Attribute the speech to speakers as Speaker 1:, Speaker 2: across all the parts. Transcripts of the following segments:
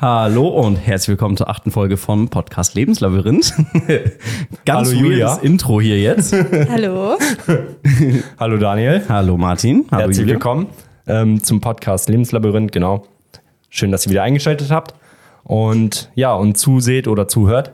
Speaker 1: Hallo und herzlich willkommen zur achten Folge vom Podcast Lebenslabyrinth. Ganz
Speaker 2: Hallo, Julia.
Speaker 1: Intro hier jetzt.
Speaker 3: Hallo.
Speaker 2: Hallo Daniel,
Speaker 1: Hallo Martin. Hallo
Speaker 2: herzlich
Speaker 1: Julia.
Speaker 2: willkommen ähm, zum Podcast Lebenslabyrinth, genau. Schön, dass ihr wieder eingeschaltet habt und ja, und zuseht oder zuhört.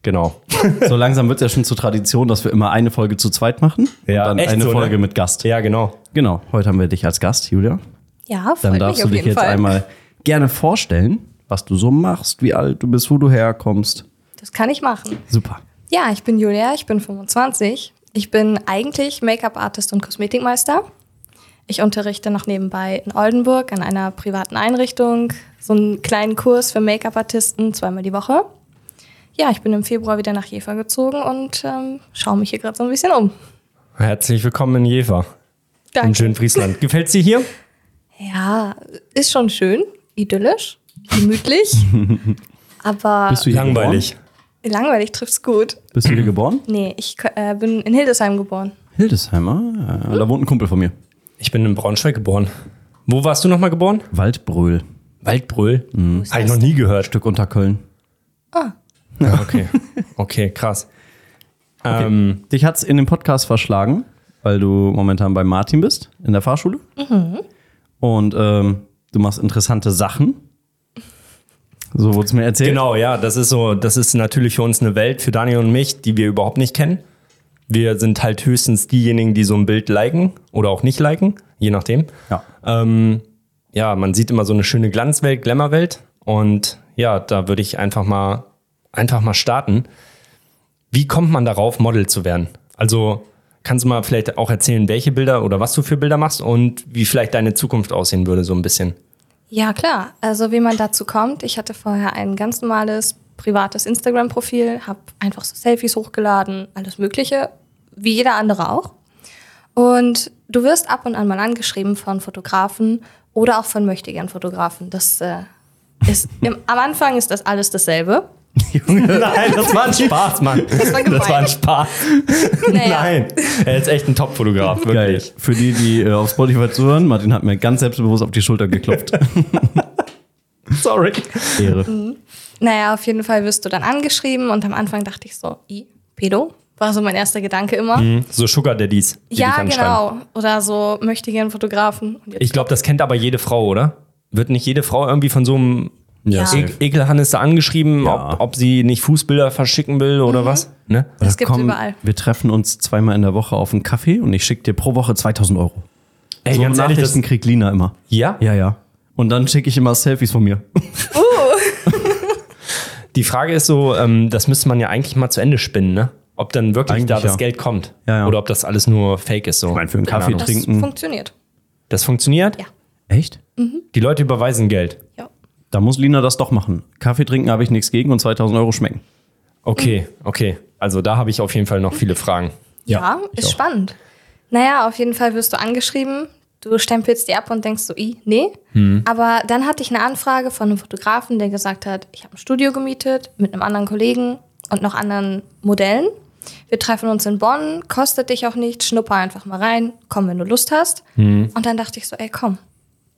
Speaker 2: Genau.
Speaker 1: So langsam wird es ja schon zur Tradition, dass wir immer eine Folge zu zweit machen
Speaker 2: Ja,
Speaker 1: und dann
Speaker 2: echt
Speaker 1: eine
Speaker 2: so, ne?
Speaker 1: Folge mit Gast.
Speaker 2: Ja, genau.
Speaker 1: Genau, heute haben wir dich als Gast, Julia.
Speaker 3: Ja,
Speaker 1: Dann
Speaker 3: freut
Speaker 1: darfst
Speaker 3: mich
Speaker 1: du
Speaker 3: auf
Speaker 1: dich jetzt
Speaker 3: Fall.
Speaker 1: einmal gerne vorstellen, was du so machst, wie alt du bist, wo du herkommst.
Speaker 3: Das kann ich machen.
Speaker 1: Super.
Speaker 3: Ja, ich bin Julia, ich bin 25. Ich bin eigentlich Make-up-Artist und Kosmetikmeister. Ich unterrichte noch nebenbei in Oldenburg an einer privaten Einrichtung so einen kleinen Kurs für Make-up-Artisten zweimal die Woche. Ja, ich bin im Februar wieder nach Jever gezogen und ähm, schaue mich hier gerade so ein bisschen um.
Speaker 2: Herzlich willkommen in Jever, im
Speaker 3: Danke.
Speaker 2: schönen Friesland. Gefällt's dir hier?
Speaker 3: Ja, ist schon schön, idyllisch, gemütlich, aber
Speaker 1: Bist du hier
Speaker 2: Langweilig.
Speaker 3: langweilig trifft's gut.
Speaker 1: Geboren? Bist du hier geboren?
Speaker 3: Nee, ich äh, bin in Hildesheim geboren.
Speaker 1: Hildesheimer. Äh, Da wohnt ein Kumpel von mir.
Speaker 2: Ich bin in Braunschweig geboren. Wo warst du nochmal geboren?
Speaker 1: Waldbröl.
Speaker 2: Waldbröl.
Speaker 1: Mhm.
Speaker 2: Habe ich noch nie gehört.
Speaker 1: Stück unter Köln.
Speaker 2: Ja, okay. Okay, krass. Ähm,
Speaker 1: Dich hat's in den Podcast verschlagen, weil du momentan bei Martin bist, in der Fahrschule. Und ähm, du machst interessante Sachen. So wurde es mir erzählt.
Speaker 2: Genau, ja, das ist so, das ist natürlich für uns eine Welt, für Daniel und mich, die wir überhaupt nicht kennen. Wir sind halt höchstens diejenigen, die so ein Bild liken oder auch nicht liken, je nachdem.
Speaker 1: Ja.
Speaker 2: Ähm, ja, man sieht immer so eine schöne Glanzwelt, Glamourwelt und ja, da würde ich einfach mal, einfach mal starten. Wie kommt man darauf, Model zu werden? Also kannst du mal vielleicht auch erzählen, welche Bilder oder was du für Bilder machst und wie vielleicht deine Zukunft aussehen würde, so ein bisschen.
Speaker 3: Ja, klar. Also wie man dazu kommt, ich hatte vorher ein ganz normales privates Instagram-Profil, habe einfach so Selfies hochgeladen, alles Mögliche, wie jeder andere auch. Und du wirst ab und an mal angeschrieben von Fotografen oder auch von Möchtegern-Fotografen. Das äh, ist im, am Anfang ist das alles dasselbe.
Speaker 2: Nein, das war ein Spaß, Mann. Das
Speaker 3: war gemein.
Speaker 2: ein Spaß.
Speaker 3: Naja.
Speaker 2: Nein, er ist echt ein Top-Fotograf,
Speaker 1: Geil.
Speaker 2: wirklich.
Speaker 1: Für die, die äh, auf Spotify zuhören, Martin hat mir ganz selbstbewusst auf die Schulter geklopft.
Speaker 2: Sorry.
Speaker 1: Ehre.
Speaker 3: Naja, auf jeden Fall wirst du dann angeschrieben und am Anfang dachte ich so, i, Pedo? War so mein erster Gedanke immer.
Speaker 2: So Sugar Daddies,
Speaker 3: Ja, genau. Oder so möchtegern Fotografen. Und jetzt
Speaker 2: Ich glaube, das kennt aber jede Frau, oder? Wird nicht jede Frau irgendwie von so einem
Speaker 3: Ja.
Speaker 2: e Ekelhannes da angeschrieben,
Speaker 1: Ja.
Speaker 2: ob, ob sie nicht Fußbilder verschicken will
Speaker 3: Mhm.
Speaker 2: oder was? Ne?
Speaker 3: Das gibt's
Speaker 1: Komm,
Speaker 3: überall.
Speaker 1: Wir treffen uns zweimal in der Woche auf einen Kaffee und ich schicke dir pro Woche 2000 Euro.
Speaker 2: Ey,
Speaker 1: so
Speaker 2: ganz ehrlich, das,
Speaker 1: Nachrichten kriegt Lina immer.
Speaker 2: ja?
Speaker 1: Ja, ja. Und dann schicke ich immer Selfies von mir.
Speaker 2: Die Frage ist so, ähm, das müsste man ja eigentlich mal zu Ende spinnen, ne? Ob dann wirklich
Speaker 1: Eigentlich
Speaker 2: da das
Speaker 1: ja.
Speaker 2: Geld kommt.
Speaker 1: Ja, ja.
Speaker 2: Oder ob das alles nur Fake ist. So.
Speaker 1: Ich meine, für einen
Speaker 2: Keine
Speaker 1: Kaffee
Speaker 2: Ahnung.
Speaker 3: Das
Speaker 1: trinken.
Speaker 3: funktioniert.
Speaker 2: Das funktioniert?
Speaker 3: Ja.
Speaker 1: Echt?
Speaker 2: Die Leute überweisen Geld.
Speaker 3: Ja.
Speaker 1: Da muss Lina das doch machen. Kaffee trinken habe ich nichts gegen und 2000 Euro schmecken.
Speaker 2: Okay, okay. Also da habe ich auf jeden Fall noch viele Fragen.
Speaker 3: Ja,
Speaker 1: ich
Speaker 3: ist
Speaker 1: auch.
Speaker 3: spannend. Naja, auf jeden Fall wirst du angeschrieben. Du stempelst die ab und denkst so, i, nee. Aber dann hatte ich eine Anfrage von einem Fotografen, der gesagt hat, ich habe ein Studio gemietet mit einem anderen Kollegen und noch anderen Modellen. Wir treffen uns in Bonn, kostet dich auch nichts, schnupper einfach mal rein, komm, wenn du Lust hast. Und dann dachte ich so, ey, komm,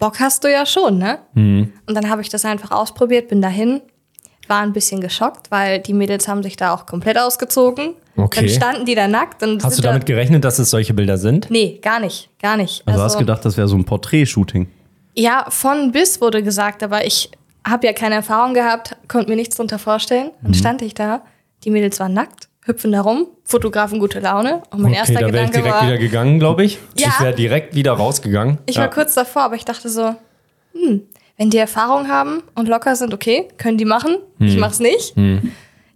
Speaker 3: Bock hast du ja schon, ne? Und dann habe ich das einfach ausprobiert, bin dahin, war ein bisschen geschockt, weil die Mädels haben sich da auch komplett ausgezogen.
Speaker 2: Okay.
Speaker 3: Dann standen die da nackt und
Speaker 2: Hast du damit
Speaker 3: da,
Speaker 2: gerechnet, dass es solche Bilder sind?
Speaker 3: Nee, gar nicht, gar nicht.
Speaker 1: Also, hast gedacht, das wäre so ein Porträt-Shooting.
Speaker 3: Ja, von bis wurde gesagt, aber ich habe ja keine Erfahrung gehabt, konnte mir nichts drunter vorstellen.
Speaker 2: Mhm.
Speaker 3: Dann stand ich da, die Mädels waren nackt, hüpfen da rum, Fotografen gute Laune. Und mein erster
Speaker 2: da wäre ich
Speaker 3: Gedanke
Speaker 2: direkt
Speaker 3: war,
Speaker 2: wieder gegangen, glaube ich.
Speaker 3: Ja.
Speaker 2: Ich wäre direkt wieder rausgegangen.
Speaker 3: ich
Speaker 2: ja.
Speaker 3: war kurz davor, aber ich dachte so, hm, wenn die Erfahrung haben und locker sind, okay, können die machen.
Speaker 2: Hm.
Speaker 3: Ich mach's nicht.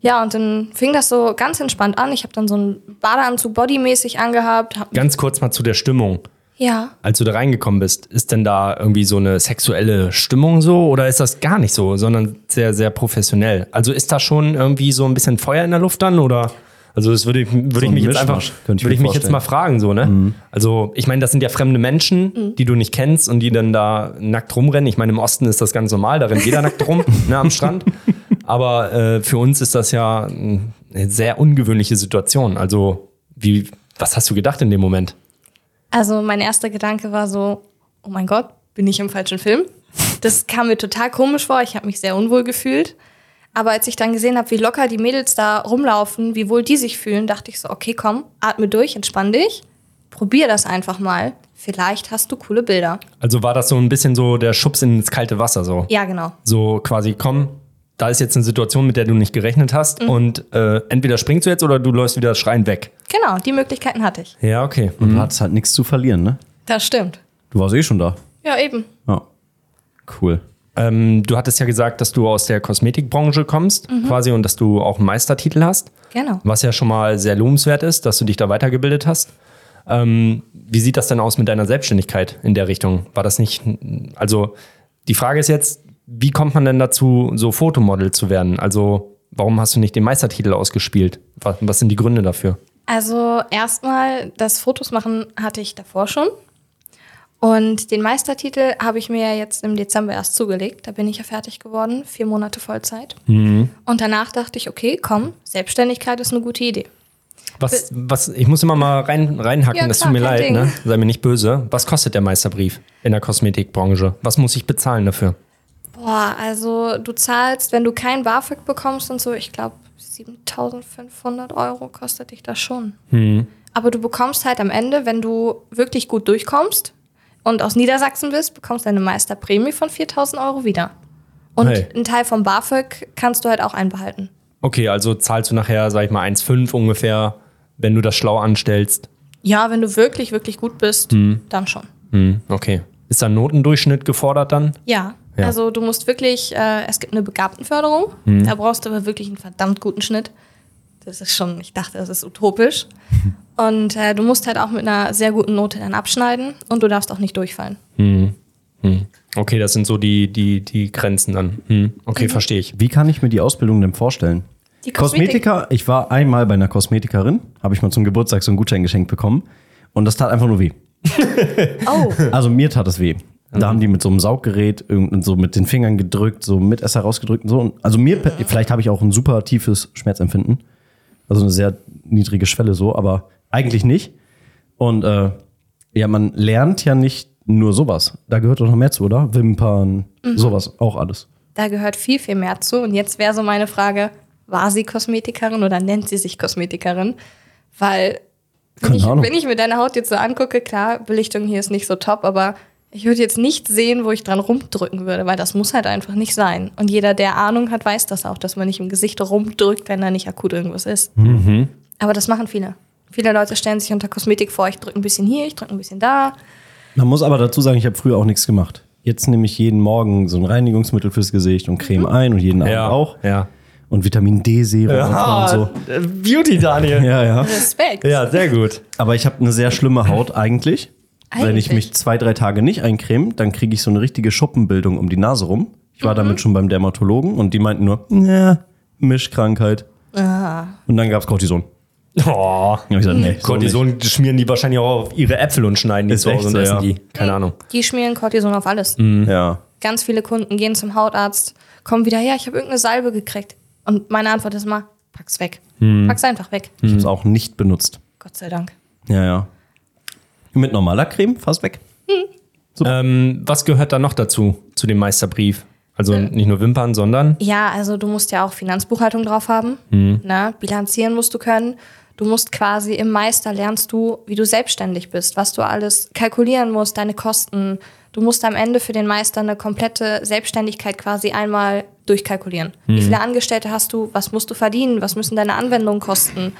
Speaker 3: Ja, und dann fing das so ganz entspannt an. Ich habe dann so einen Badeanzug bodymäßig angehabt. Hab,
Speaker 2: Ganz kurz mal zu der Stimmung.
Speaker 3: Ja,
Speaker 2: Als du da reingekommen bist, ist denn da irgendwie so eine sexuelle Stimmung so oder ist das gar nicht so, sondern sehr, sehr professionell? Also ist da schon irgendwie so ein bisschen Feuer in der Luft dann oder? Also das würde ich, würde ich
Speaker 1: ein
Speaker 2: mich jetzt einfach,
Speaker 1: ich
Speaker 2: würde ich mich jetzt mal fragen, so, ne? Also ich meine, das sind ja fremde Menschen, die du nicht kennst und die dann da nackt rumrennen. Ich meine, im Osten ist das ganz normal, da rennt jeder nackt rum, ne, am Strand. Aber äh, für uns ist das ja eine sehr ungewöhnliche Situation. Also, wie, was hast du gedacht in dem Moment?
Speaker 3: Also mein erster Gedanke war so, oh mein Gott, bin ich im falschen Film? Das kam mir total komisch vor. Ich habe mich sehr unwohl gefühlt. Aber als ich dann gesehen habe, wie locker die Mädels da rumlaufen, wie wohl die sich fühlen, dachte ich so, okay, komm, atme durch, entspann dich, probier das einfach mal. Vielleicht hast du coole Bilder.
Speaker 2: Also war das so ein bisschen so der Schubs ins kalte Wasser so.
Speaker 3: Ja, genau.
Speaker 2: So quasi, komm, da ist jetzt eine Situation, mit der du nicht gerechnet hast und äh, entweder springst du jetzt oder du läufst wieder schreien weg.
Speaker 3: Genau, die Möglichkeiten hatte ich.
Speaker 2: Ja, okay.
Speaker 1: Und du hattest halt nichts zu verlieren, ne?
Speaker 3: Das stimmt.
Speaker 1: Du warst eh schon da.
Speaker 3: Ja, eben.
Speaker 1: Ja. Cool.
Speaker 2: Ähm, du hattest ja gesagt, dass du aus der Kosmetikbranche kommst, quasi, und dass du auch einen Meistertitel hast.
Speaker 3: Genau.
Speaker 2: Was ja schon mal sehr lobenswert ist, dass du dich da weitergebildet hast. Ähm, wie sieht das denn aus mit deiner Selbstständigkeit in der Richtung? War das nicht, also die Frage ist jetzt, wie kommt man denn dazu, so Fotomodel zu werden? Also warum hast du nicht den Meistertitel ausgespielt? Was, was sind die Gründe dafür?
Speaker 3: Also erstmal, das Fotos machen hatte ich davor schon. Und den Meistertitel habe ich mir ja jetzt im Dezember erst zugelegt. Da bin ich ja fertig geworden, vier Monate Vollzeit. Und danach dachte ich, okay, komm, Selbstständigkeit ist eine gute Idee.
Speaker 2: Was, was, ich muss immer mal rein, reinhacken,
Speaker 3: Ja,
Speaker 2: das
Speaker 3: klar,
Speaker 2: tut mir leid,
Speaker 3: Ding.
Speaker 2: ne? Sei mir nicht böse. Was kostet der Meisterbrief in der Kosmetikbranche? Was muss ich bezahlen dafür?
Speaker 3: Boah, also du zahlst, wenn du kein BAföG bekommst und so, ich glaube 7500 Euro kostet dich das schon. Aber du bekommst halt am Ende, wenn du wirklich gut durchkommst und aus Niedersachsen bist, bekommst du eine Meisterprämie von 4000 Euro wieder. Und
Speaker 2: Hey.
Speaker 3: einen Teil vom BAföG kannst du halt auch einbehalten.
Speaker 2: Okay, also zahlst du nachher, sag ich mal, 1,5 ungefähr, wenn du das schlau anstellst.
Speaker 3: Ja, wenn du wirklich, wirklich gut bist, dann schon.
Speaker 2: Hm, okay. Ist da ein Notendurchschnitt gefordert dann?
Speaker 3: Ja,
Speaker 2: Ja.
Speaker 3: also du musst wirklich, äh, es gibt eine Begabtenförderung, da brauchst du aber wirklich einen verdammt guten Schnitt. Das ist schon, ich dachte, das ist utopisch. Und äh, du musst halt auch mit einer sehr guten Note dann abschneiden und du darfst auch nicht durchfallen.
Speaker 2: Okay, das sind so die, die, die Grenzen dann. Hm, okay, verstehe ich.
Speaker 1: Wie kann ich mir die Ausbildung denn vorstellen?
Speaker 3: Die Kosmetik-
Speaker 1: Kosmetiker, ich war einmal bei einer Kosmetikerin, habe ich mal zum Geburtstag so einen Gutschein geschenkt bekommen und das tat einfach nur weh.
Speaker 3: Oh,
Speaker 1: Also mir tat es weh. Da haben die mit so einem Sauggerät irgend- so mit den Fingern gedrückt, so Mitesser rausgedrückt und so. Und Also mir, vielleicht habe ich auch ein super tiefes Schmerzempfinden. Also eine sehr niedrige Schwelle so, aber eigentlich nicht. Und äh, ja, man lernt ja nicht nur sowas. Da gehört doch noch mehr zu, oder? Wimpern, sowas, auch alles.
Speaker 3: da gehört viel, viel mehr zu. Und jetzt wäre so meine Frage, war sie Kosmetikerin oder nennt sie sich Kosmetikerin? Weil, wenn ich, wenn ich mir deine Haut jetzt so angucke, klar, Belichtung hier ist nicht so top, aber ich würde jetzt nicht sehen, wo ich dran rumdrücken würde, weil das muss halt einfach nicht sein. Und jeder, der Ahnung hat, weiß das auch, dass man nicht im Gesicht rumdrückt, wenn da nicht akut irgendwas ist. Aber das machen viele. Viele Leute stellen sich unter Kosmetik vor, ich drücke ein bisschen hier, ich drücke ein bisschen da.
Speaker 1: Man muss aber dazu sagen, ich habe früher auch nichts gemacht. Jetzt nehme ich jeden Morgen so ein Reinigungsmittel fürs Gesicht und Creme ein und jeden Abend auch.
Speaker 2: Ja.
Speaker 1: Und Vitamin D-Serum und so.
Speaker 2: äh, Beauty, Daniel.
Speaker 1: Ja, ja.
Speaker 3: Respekt.
Speaker 2: Ja, sehr gut.
Speaker 1: Aber ich habe eine sehr schlimme Haut eigentlich. Wenn ich
Speaker 3: Eigentlich?
Speaker 1: mich zwei, drei Tage nicht eincreme, dann kriege ich so eine richtige Schuppenbildung um die Nase rum. Ich war damit schon beim Dermatologen und die meinten nur, ja, Mischkrankheit. Und dann gab's Cortison.
Speaker 2: Oh.
Speaker 1: Ich gesagt, nee, so.
Speaker 2: Cortison schmieren die wahrscheinlich auch auf ihre Äpfel und schneiden die
Speaker 1: Ist
Speaker 2: zu Hause und
Speaker 1: so,
Speaker 2: essen
Speaker 1: ja.
Speaker 2: die. Keine Ahnung.
Speaker 3: Die schmieren Cortison auf alles.
Speaker 1: Ja.
Speaker 3: Ganz viele Kunden gehen zum Hautarzt, kommen wieder, ja, ich habe irgendeine Salbe gekriegt. Und meine Antwort ist immer, pack's weg. Pack's einfach weg.
Speaker 1: Ich habe es auch nicht benutzt.
Speaker 3: Gott sei Dank.
Speaker 1: Ja, ja. Mit normaler Creme fast weg.
Speaker 2: Ähm, was gehört da noch dazu, zu dem Meisterbrief? Also nicht nur Wimpern, sondern
Speaker 3: Ja, also du musst ja auch Finanzbuchhaltung drauf haben. Ne? Bilanzieren musst du können. Du musst quasi im Meister lernst du, wie du selbstständig bist, was du alles kalkulieren musst, deine Kosten. Du musst am Ende für den Meister eine komplette Selbstständigkeit quasi einmal durchkalkulieren. Wie viele Angestellte hast du? Was musst du verdienen? Was müssen deine Anwendungen kosten?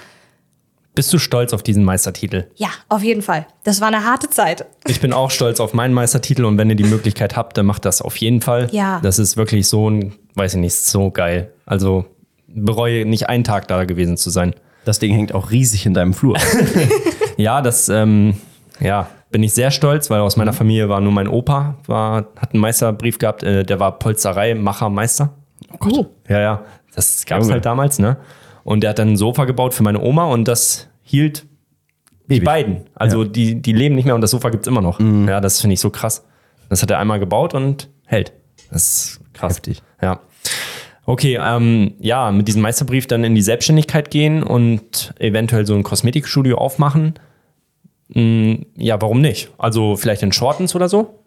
Speaker 2: Bist du stolz auf diesen Meistertitel?
Speaker 3: Ja, auf jeden Fall. Das war eine harte Zeit.
Speaker 2: Ich bin auch stolz auf meinen Meistertitel und wenn ihr die Möglichkeit habt, dann macht das auf jeden Fall.
Speaker 3: Ja.
Speaker 2: Das ist wirklich so ein, weiß ich nicht, so geil. Also bereue nicht einen Tag da gewesen zu sein.
Speaker 1: Das Ding hängt auch riesig in deinem Flur.
Speaker 2: Ja, das, ähm, ja, bin ich sehr stolz, weil aus meiner Familie war nur mein Opa, war, hat einen Meisterbrief gehabt, äh, der war Polsterei-Machermeister.
Speaker 1: Oh Gott.
Speaker 2: Ja, ja, das gab es halt damals, ne? Und der hat dann ein Sofa gebaut für meine Oma und das hielt die
Speaker 1: Ewig.
Speaker 2: beiden. Also
Speaker 1: Ja.
Speaker 2: die, die leben nicht mehr und das Sofa gibt's immer noch. Ja, das finde ich so krass. Das hat er einmal gebaut und hält. Das ist krass.
Speaker 1: Heftig.
Speaker 2: Ja. Okay, ähm, ja, mit diesem Meisterbrief dann in die Selbstständigkeit gehen und eventuell so ein Kosmetikstudio aufmachen. Mm, ja, warum nicht? Also vielleicht in Shortens oder so?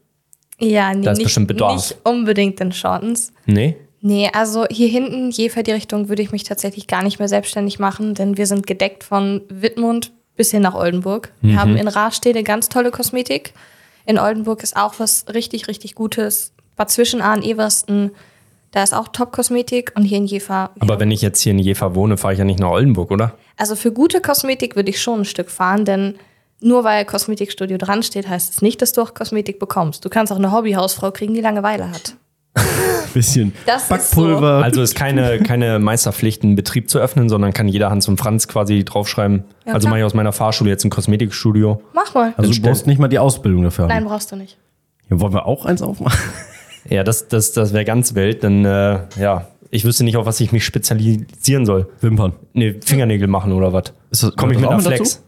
Speaker 3: Ja, nee,
Speaker 2: Da ist
Speaker 3: nicht,
Speaker 2: bestimmt Bedarf.
Speaker 3: nicht unbedingt in Shortens.
Speaker 2: Nee?
Speaker 3: Nee, also hier hinten, Jefer die Richtung, würde ich mich tatsächlich gar nicht mehr selbstständig machen, denn wir sind gedeckt von Wittmund bis hin nach Oldenburg. Wir haben in Raastede ganz tolle Kosmetik. In Oldenburg ist auch was richtig, richtig Gutes. Bad Zwischenahn, Eversten, da ist auch Top-Kosmetik und hier in Jefer.
Speaker 2: Aber wenn ich jetzt hier in Jever wohne, fahre ich ja nicht nach Oldenburg, oder?
Speaker 3: Also für gute Kosmetik würde ich schon ein Stück fahren, denn nur weil Kosmetikstudio dran steht, heißt es nicht, dass du auch Kosmetik bekommst. Du kannst auch eine Hobbyhausfrau kriegen, die Langeweile hat.
Speaker 1: Bisschen
Speaker 3: Das ist
Speaker 1: Backpulver.
Speaker 2: Also ist keine, keine Meisterpflicht, einen Betrieb zu öffnen, sondern kann jeder Hans und Franz quasi draufschreiben.
Speaker 3: Ja,
Speaker 2: also
Speaker 3: klar.
Speaker 2: mache ich aus meiner Fahrschule jetzt ein Kosmetikstudio.
Speaker 3: Mach mal.
Speaker 1: also du brauchst nicht mal die Ausbildung dafür haben.
Speaker 3: Nein, brauchst du nicht.
Speaker 1: Ja, wollen wir auch eins aufmachen?
Speaker 2: Ja, das, das, das wäre ganz wild, denn äh, ja, ich wüsste nicht, auf was ich mich spezialisieren soll.
Speaker 1: Wimpern.
Speaker 2: Nee, Fingernägel machen oder was? Komme ich mit einer Flex?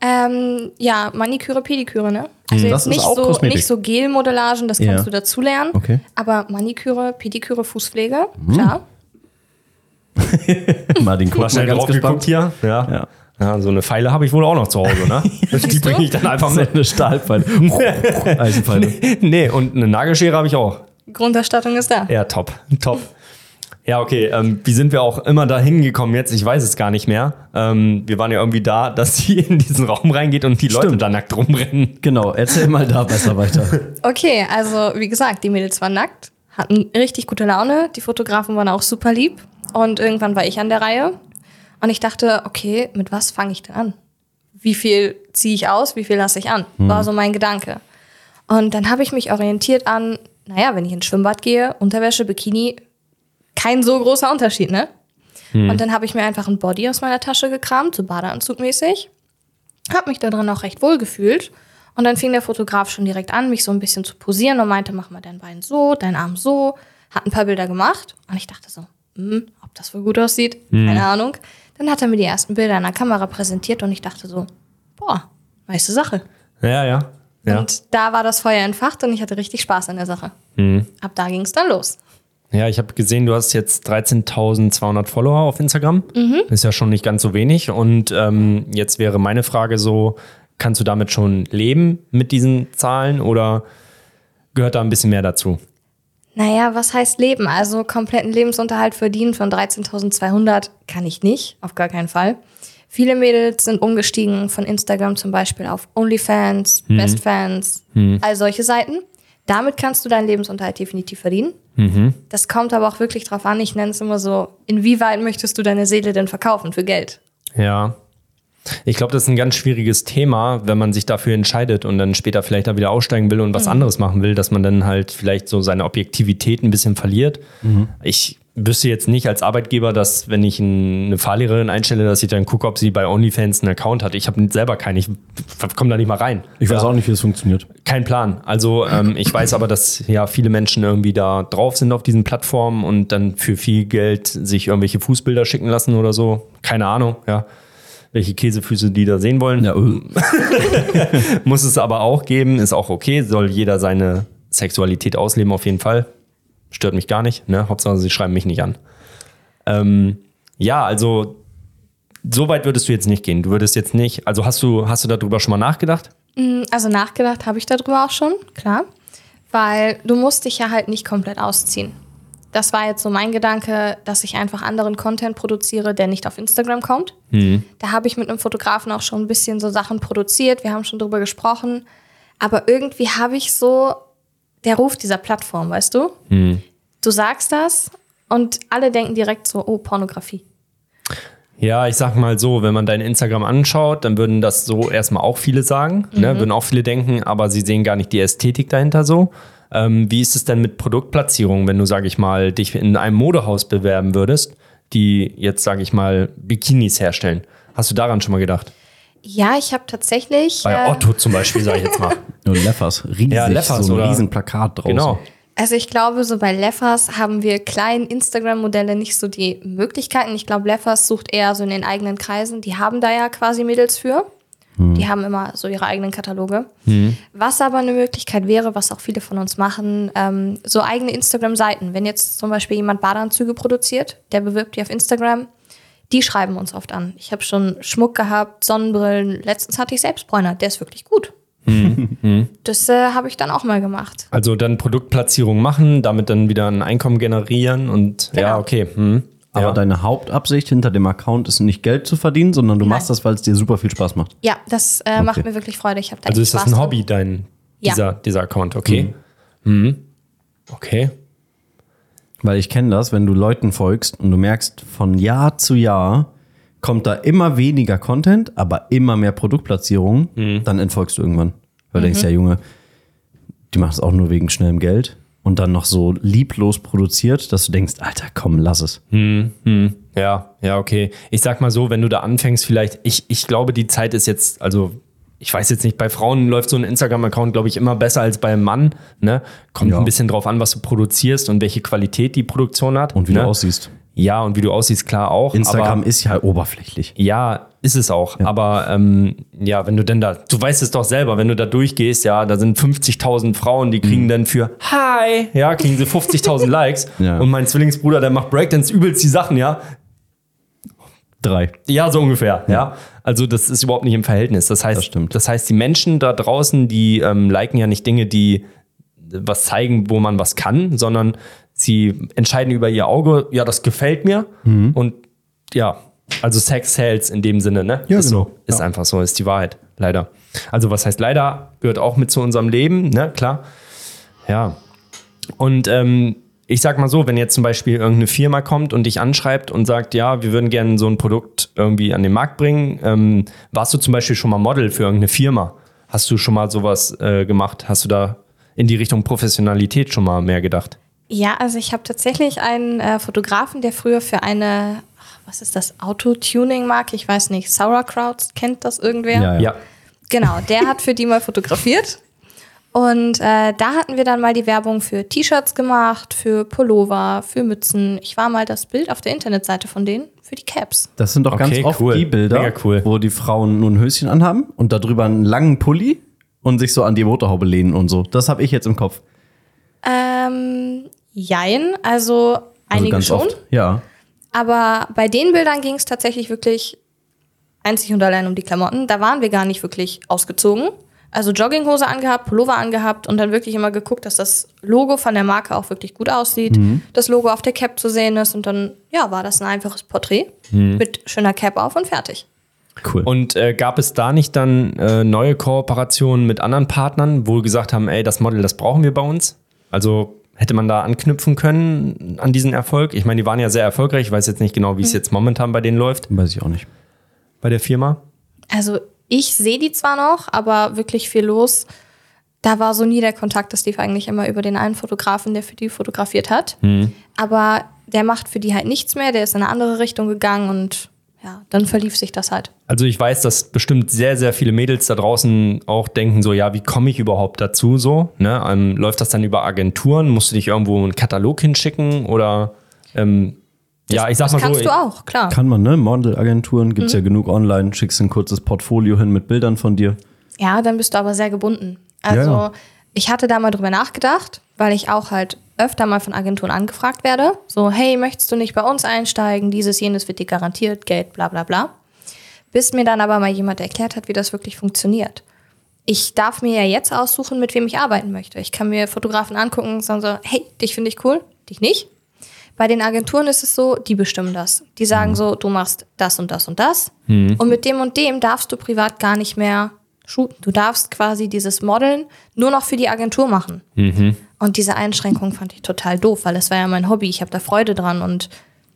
Speaker 3: Ähm, ja, Maniküre, Pediküre, ne? Also
Speaker 1: Das
Speaker 3: jetzt
Speaker 1: ist
Speaker 3: nicht
Speaker 1: auch
Speaker 3: so,
Speaker 1: Kosmetik.
Speaker 3: nicht so Gelmodellagen, das
Speaker 1: Ja.
Speaker 3: kannst du dazu lernen.
Speaker 1: Okay.
Speaker 3: Aber Maniküre, Pediküre, Fußpflege,
Speaker 1: Mhm.
Speaker 3: klar.
Speaker 1: Martin, guck
Speaker 2: Mal schnell drauf geguckt hier. Ja.
Speaker 1: Ja.
Speaker 2: ja. so eine Pfeile habe ich wohl auch noch zu Hause, ne? Die bringe ich dann einfach mit.
Speaker 1: eine Stahlpfeile. Eisenpfeile.
Speaker 2: Nee, und eine Nagelschere habe ich auch.
Speaker 3: Grunderstattung ist da.
Speaker 2: Ja, top, top. Ja, okay. Ähm, wie sind wir auch immer da hingekommen jetzt? Ich weiß es gar nicht mehr. Ähm, wir waren ja irgendwie da, dass sie in diesen Raum reingeht und die Leute
Speaker 1: Stimmt.
Speaker 2: da nackt rumrennen.
Speaker 1: Genau, erzähl mal da besser weiter.
Speaker 3: Okay, also wie gesagt, die Mädels waren nackt, hatten richtig gute Laune, die Fotografen waren auch super lieb und irgendwann war ich an der Reihe und ich dachte, okay, mit was fange ich denn an? Wie viel ziehe ich aus, wie viel lasse ich an? War so mein Gedanke. Und dann habe ich mich orientiert an, naja, wenn ich ins Schwimmbad gehe, Unterwäsche, Bikini, kein so großer Unterschied, ne? Und dann habe ich mir einfach ein Body aus meiner Tasche gekramt, so Badeanzugmäßig. Habe mich da drin auch recht wohl gefühlt. Und dann fing der Fotograf schon direkt an, mich so ein bisschen zu posieren und meinte, mach mal dein Bein so, dein Arm so. Hat ein paar Bilder gemacht. Und ich dachte so, hm, ob das wohl gut aussieht, keine Ahnung. Dann hat er mir die ersten Bilder in der Kamera präsentiert und ich dachte so, boah, nice Sache.
Speaker 2: Ja, ja. ja.
Speaker 3: Und da war das Feuer entfacht und ich hatte richtig Spaß an der Sache. Ab da ging es dann los.
Speaker 2: Ja, ich habe gesehen, du hast jetzt 13.200 Follower auf Instagram.
Speaker 3: Mhm.
Speaker 2: Ist ja schon nicht ganz so wenig. Und ähm, jetzt wäre meine Frage so, kannst du damit schon leben mit diesen Zahlen oder gehört da ein bisschen mehr dazu?
Speaker 3: Naja, was heißt Leben? Also kompletten Lebensunterhalt verdienen von 13.200 kann ich nicht, auf gar keinen Fall. Viele Mädels sind umgestiegen von Instagram zum Beispiel auf OnlyFans, BestFans, all solche Seiten. Damit kannst du deinen Lebensunterhalt definitiv verdienen. Das kommt aber auch wirklich drauf an. Ich nenne es immer so, inwieweit möchtest du deine Seele denn verkaufen für Geld?
Speaker 2: Ja. Ich glaube, das ist ein ganz schwieriges Thema, wenn man sich dafür entscheidet und dann später vielleicht da wieder aussteigen will und was anderes machen will, dass man dann halt vielleicht so seine Objektivität ein bisschen verliert. Ich wüsste jetzt nicht als Arbeitgeber, dass wenn ich ein- eine Fahrlehrerin einstelle, dass ich dann gucke, ob sie bei OnlyFans einen Account hat. Ich habe selber keinen, ich komme da nicht mal rein.
Speaker 1: Ich weiß auch nicht, wie das funktioniert.
Speaker 2: Kein Plan. Also ähm, ich weiß aber, dass ja viele Menschen irgendwie da drauf sind auf diesen Plattformen und dann für viel Geld sich irgendwelche Fußbilder schicken lassen oder so. Keine Ahnung, ja. Welche Käsefüße die da sehen wollen.
Speaker 1: Ja, äh,
Speaker 2: Muss es aber auch geben, ist auch okay. Soll jeder seine Sexualität ausleben, auf jeden Fall. Stört mich gar nicht. Ne? Hauptsache, sie schreiben mich nicht an. Ähm, ja, also so weit würdest du jetzt nicht gehen. Du würdest jetzt nicht, also hast du, hast du darüber schon mal nachgedacht?
Speaker 3: Also nachgedacht habe ich darüber auch schon, klar. Weil du musst dich ja halt nicht komplett ausziehen. Das war jetzt so mein Gedanke, dass ich einfach anderen Content produziere, der nicht auf Instagram kommt. Da habe ich mit einem Fotografen auch schon ein bisschen so Sachen produziert. Wir haben schon drüber gesprochen. Aber irgendwie habe ich so der Ruf dieser Plattform, weißt du? Du sagst das und alle denken direkt so, oh, Pornografie.
Speaker 2: Ja, ich sag mal so, wenn man dein Instagram anschaut, dann würden das so erstmal auch viele sagen, ne? würden auch viele denken, aber sie sehen gar nicht die Ästhetik dahinter so. Ähm, wie ist es denn mit Produktplatzierung, wenn du, sag ich mal, dich in einem Modehaus bewerben würdest, die jetzt, sag ich mal, Bikinis herstellen? Hast du daran schon mal gedacht?
Speaker 3: Ja, ich habe tatsächlich.
Speaker 2: Bei
Speaker 3: äh,
Speaker 2: Otto zum Beispiel, sag ich jetzt mal.
Speaker 1: nur Leffers. Riesig.
Speaker 2: Ja, Leffers
Speaker 1: so ein
Speaker 2: oder-
Speaker 1: riesen Plakat draußen.
Speaker 2: genau.
Speaker 3: Also ich glaube, so bei Leffers haben wir kleinen Instagram-Modelle nicht so die Möglichkeiten. Ich glaube, Leffers sucht eher so in den eigenen Kreisen. Die haben da ja quasi Mädels für. Die haben immer so ihre eigenen Kataloge. Was aber eine Möglichkeit wäre, was auch viele von uns machen, ähm, so eigene Instagram-Seiten. Wenn jetzt zum Beispiel jemand Badeanzüge produziert, der bewirbt die auf Instagram, die schreiben uns oft an. Ich habe schon Schmuck gehabt, Sonnenbrillen. Letztens hatte ich Selbstbräuner, der ist wirklich gut. Das äh, habe ich dann auch mal gemacht.
Speaker 2: Also dann Produktplatzierung machen, damit dann wieder ein Einkommen generieren und ja,
Speaker 3: Genau.
Speaker 2: okay. Hm.
Speaker 1: Aber
Speaker 2: ja.
Speaker 1: deine Hauptabsicht hinter dem Account ist nicht Geld zu verdienen, sondern du
Speaker 3: Nein.
Speaker 1: machst das, weil es dir super viel Spaß macht.
Speaker 3: Ja, das äh, macht mir wirklich Freude. Ich habe da
Speaker 2: also ist das
Speaker 3: Spaß
Speaker 2: ein
Speaker 3: dran.
Speaker 2: Hobby, dein
Speaker 3: Ja.
Speaker 2: dieser, dieser Account, okay. Mhm. Okay.
Speaker 1: Weil ich kenne das, wenn du Leuten folgst und du merkst, von Jahr zu Jahr kommt da immer weniger Content, aber immer mehr Produktplatzierungen, dann entfolgst du irgendwann. Weil du denkst, ja, Junge, die macht es auch nur wegen schnellem Geld und dann noch so lieblos produziert, dass du denkst, Alter, komm, lass es.
Speaker 2: Ja, ja, okay. Ich sag mal so, wenn du da anfängst, vielleicht, ich, ich glaube, die Zeit ist jetzt, also ich weiß jetzt nicht, bei Frauen läuft so ein Instagram-Account, glaube ich, immer besser als beim Mann. Ne? Kommt
Speaker 1: Ja.
Speaker 2: ein bisschen drauf an, was du produzierst und welche Qualität die Produktion hat.
Speaker 1: Und wie
Speaker 2: ne?
Speaker 1: du aussiehst.
Speaker 2: Ja, und wie du aussiehst, klar auch.
Speaker 1: Instagram
Speaker 2: aber,
Speaker 1: ist ja oberflächlich.
Speaker 2: Ja, ist es auch. Aber ähm, ja, wenn du denn da, du weißt es doch selber, wenn du da durchgehst, ja, da sind 50.000 Frauen, die kriegen dann für Hi, ja, kriegen sie 50.000 Likes.
Speaker 1: Ja.
Speaker 2: Und mein Zwillingsbruder, der macht Breakdance übelst die Sachen, ja.
Speaker 1: Drei.
Speaker 2: Ja, so ungefähr, ja. Also das ist überhaupt nicht im Verhältnis. Das heißt,
Speaker 1: Das stimmt.
Speaker 2: das heißt, die Menschen da draußen, die ähm, liken ja nicht Dinge, die was zeigen, wo man was kann, sondern sie entscheiden über ihr Auge, ja, das gefällt mir.
Speaker 1: Mhm.
Speaker 2: Und ja, also Sex sells in dem Sinne, ne?
Speaker 1: Ja,
Speaker 2: ist
Speaker 1: genau.
Speaker 2: so. Ist
Speaker 1: Ja.
Speaker 2: einfach so, ist die Wahrheit, leider. Also was heißt leider, gehört auch mit zu unserem Leben, ne? Klar. Ja. Und ähm, ich sag mal so, wenn jetzt zum Beispiel irgendeine Firma kommt und dich anschreibt und sagt, ja, wir würden gerne so ein Produkt irgendwie an den Markt bringen, ähm, warst du zum Beispiel schon mal Model für irgendeine Firma? Hast du schon mal sowas äh, gemacht? Hast du da in die Richtung Professionalität schon mal mehr gedacht?
Speaker 3: Ja, also ich habe tatsächlich einen äh, Fotografen, der früher für eine, ach, was ist das, Auto-Tuning-Marke, ich weiß nicht, Sauerkraut, kennt das irgendwer?
Speaker 1: Ja,
Speaker 2: Ja.
Speaker 3: Genau, der hat für die mal fotografiert. Und äh, da hatten wir dann mal die Werbung für T-Shirts gemacht, für Pullover, für Mützen. Ich war mal das Bild auf der Internetseite von denen für die Caps.
Speaker 1: Das sind doch
Speaker 2: Okay,
Speaker 1: ganz oft
Speaker 2: cool.
Speaker 1: die Bilder,
Speaker 2: cool.
Speaker 1: wo die Frauen nur ein Höschen anhaben und darüber einen langen Pulli und sich so an die Motorhaube lehnen und so. Das habe ich jetzt im Kopf.
Speaker 3: Ähm, jein, also
Speaker 1: Also
Speaker 3: einige
Speaker 1: ganz
Speaker 3: schon.
Speaker 1: oft. Ja.
Speaker 3: Aber bei den Bildern ging es tatsächlich wirklich einzig und allein um die Klamotten. Da waren wir gar nicht wirklich ausgezogen. Also Jogginghose angehabt, Pullover angehabt und dann wirklich immer geguckt, dass das Logo von der Marke auch wirklich gut aussieht, das Logo auf der Cap zu sehen ist und dann, ja, war das ein einfaches Porträt mit schöner Cap auf und fertig.
Speaker 1: Cool.
Speaker 2: Und äh, gab es da nicht dann äh, neue Kooperationen mit anderen Partnern, wo gesagt haben, ey, das Model, das brauchen wir bei uns? Also hätte man da anknüpfen können an diesen Erfolg? Ich meine, die waren ja sehr erfolgreich. Ich weiß jetzt nicht genau, wie es jetzt momentan bei denen läuft,
Speaker 1: Weiß ich auch nicht.
Speaker 2: bei der Firma.
Speaker 3: Also ich sehe die zwar noch, aber wirklich viel los. Da war so nie der Kontakt. Das lief eigentlich immer über den einen Fotografen, der für die fotografiert hat. Aber der macht für die halt nichts mehr. Der ist in eine andere Richtung gegangen und ja, dann verlief sich das halt.
Speaker 2: Also ich weiß, dass bestimmt sehr, sehr viele Mädels da draußen auch denken so, ja, wie komme ich überhaupt dazu so? Ne? Ähm, läuft das dann über Agenturen? Musst du dich irgendwo einen Katalog hinschicken? Oder ähm, ja, ich sag
Speaker 3: Das
Speaker 2: mal
Speaker 3: kannst
Speaker 2: so.
Speaker 3: du auch, klar.
Speaker 1: Kann man, ne? Modelagenturen gibt's ja genug online. Schickst ein kurzes Portfolio hin mit Bildern von dir.
Speaker 3: Ja, dann bist du aber sehr gebunden. Also
Speaker 1: Ja, ja.
Speaker 3: ich hatte da mal drüber nachgedacht, weil ich auch halt öfter mal von Agenturen angefragt werde. So, hey, möchtest du nicht bei uns einsteigen? Dieses, jenes wird dir garantiert, Geld, bla bla bla. Bis mir dann aber mal jemand erklärt hat, wie das wirklich funktioniert. Ich darf mir ja jetzt aussuchen, mit wem ich arbeiten möchte. Ich kann mir Fotografen angucken und sagen so, hey, dich finde ich cool, dich nicht. Bei den Agenturen ist es so, die bestimmen das. Die sagen so, du machst das und das und das. Und mit dem und dem darfst du privat gar nicht mehr shooten. Du darfst quasi dieses Modeln nur noch für die Agentur machen. Und diese Einschränkung fand ich total doof, weil es war ja mein Hobby. Ich habe da Freude dran und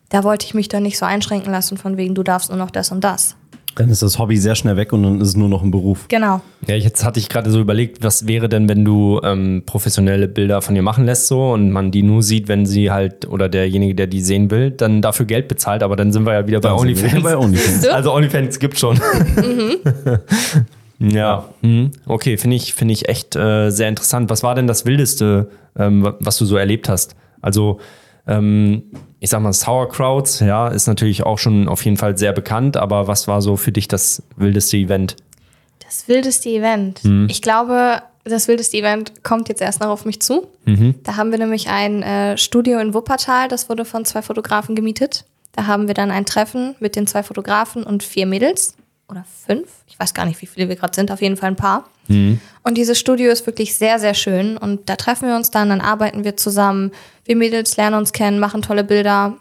Speaker 3: da wollte ich mich dann nicht so einschränken lassen von wegen, du darfst nur noch das und das.
Speaker 1: Dann ist das Hobby sehr schnell weg und dann ist es nur noch ein Beruf.
Speaker 3: Genau.
Speaker 2: Ja, jetzt hatte ich gerade so überlegt, was wäre denn, wenn du ähm, professionelle Bilder von dir machen lässt so und man die nur sieht, wenn sie halt oder derjenige, der die sehen will, dann dafür Geld bezahlt, aber dann sind wir ja wieder bei
Speaker 1: Dann
Speaker 2: OnlyFans.
Speaker 1: wieder bei OnlyFans.
Speaker 2: Also OnlyFans gibt schon. ja, mhm. okay, finde ich, finde ich echt äh, sehr interessant. Was war denn das Wildeste, ähm, wa- was du so erlebt hast? Also, ähm, ich sag mal, Sauerkrauts, ja, ist natürlich auch schon auf jeden Fall sehr bekannt, aber was war so für dich das wildeste Event?
Speaker 3: Das wildeste Event. Ich glaube, das wildeste Event kommt jetzt erst noch auf mich zu. Da haben wir nämlich ein äh, Studio in Wuppertal, das wurde von zwei Fotografen gemietet. Da haben wir dann ein Treffen mit den zwei Fotografen und vier Mädels. Oder fünf. Ich weiß gar nicht, wie viele wir gerade sind, auf jeden Fall ein paar. Und dieses Studio ist wirklich sehr, sehr schön. Und da treffen wir uns dann, dann arbeiten wir zusammen. Wir Mädels lernen uns kennen, machen tolle Bilder.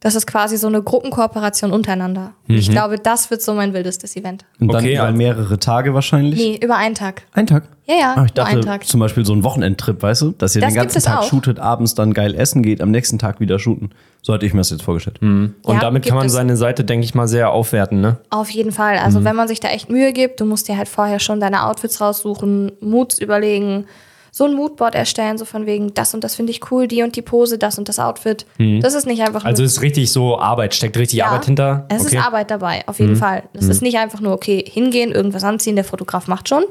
Speaker 3: Das ist quasi so eine Gruppenkooperation untereinander. Ich glaube, das wird so mein wildestes Event.
Speaker 1: Und dann
Speaker 2: Okay,
Speaker 1: über
Speaker 2: also-
Speaker 1: mehrere Tage wahrscheinlich?
Speaker 3: Nee, über einen Tag.
Speaker 1: Ein Tag?
Speaker 3: Ja, ja,
Speaker 1: Ah, ich dachte
Speaker 3: Tag.
Speaker 1: zum Beispiel so ein Wochenendtrip, weißt du? Dass ihr
Speaker 3: Das
Speaker 1: den
Speaker 3: gibt
Speaker 1: ganzen
Speaker 3: es
Speaker 1: Tag
Speaker 3: auch.
Speaker 1: shootet, abends dann geil essen geht, am nächsten Tag wieder shooten. So hatte ich mir das jetzt vorgestellt.
Speaker 2: Und
Speaker 3: Ja,
Speaker 2: damit kann man seine Seite, denke ich mal, sehr aufwerten, ne?
Speaker 3: Auf jeden Fall. Also wenn man sich da echt Mühe gibt, du musst dir halt vorher schon deine Outfits raussuchen, Moods überlegen, so ein Moodboard erstellen, so von wegen, das und das finde ich cool, die und die Pose, das und das Outfit. Das ist nicht einfach nur.
Speaker 2: Also es ist richtig so Arbeit, steckt richtig
Speaker 3: Ja,
Speaker 2: Arbeit hinter.
Speaker 3: Es ist Arbeit dabei, auf jeden Fall. Es ist nicht einfach nur, okay, hingehen, irgendwas anziehen, der Fotograf macht schon.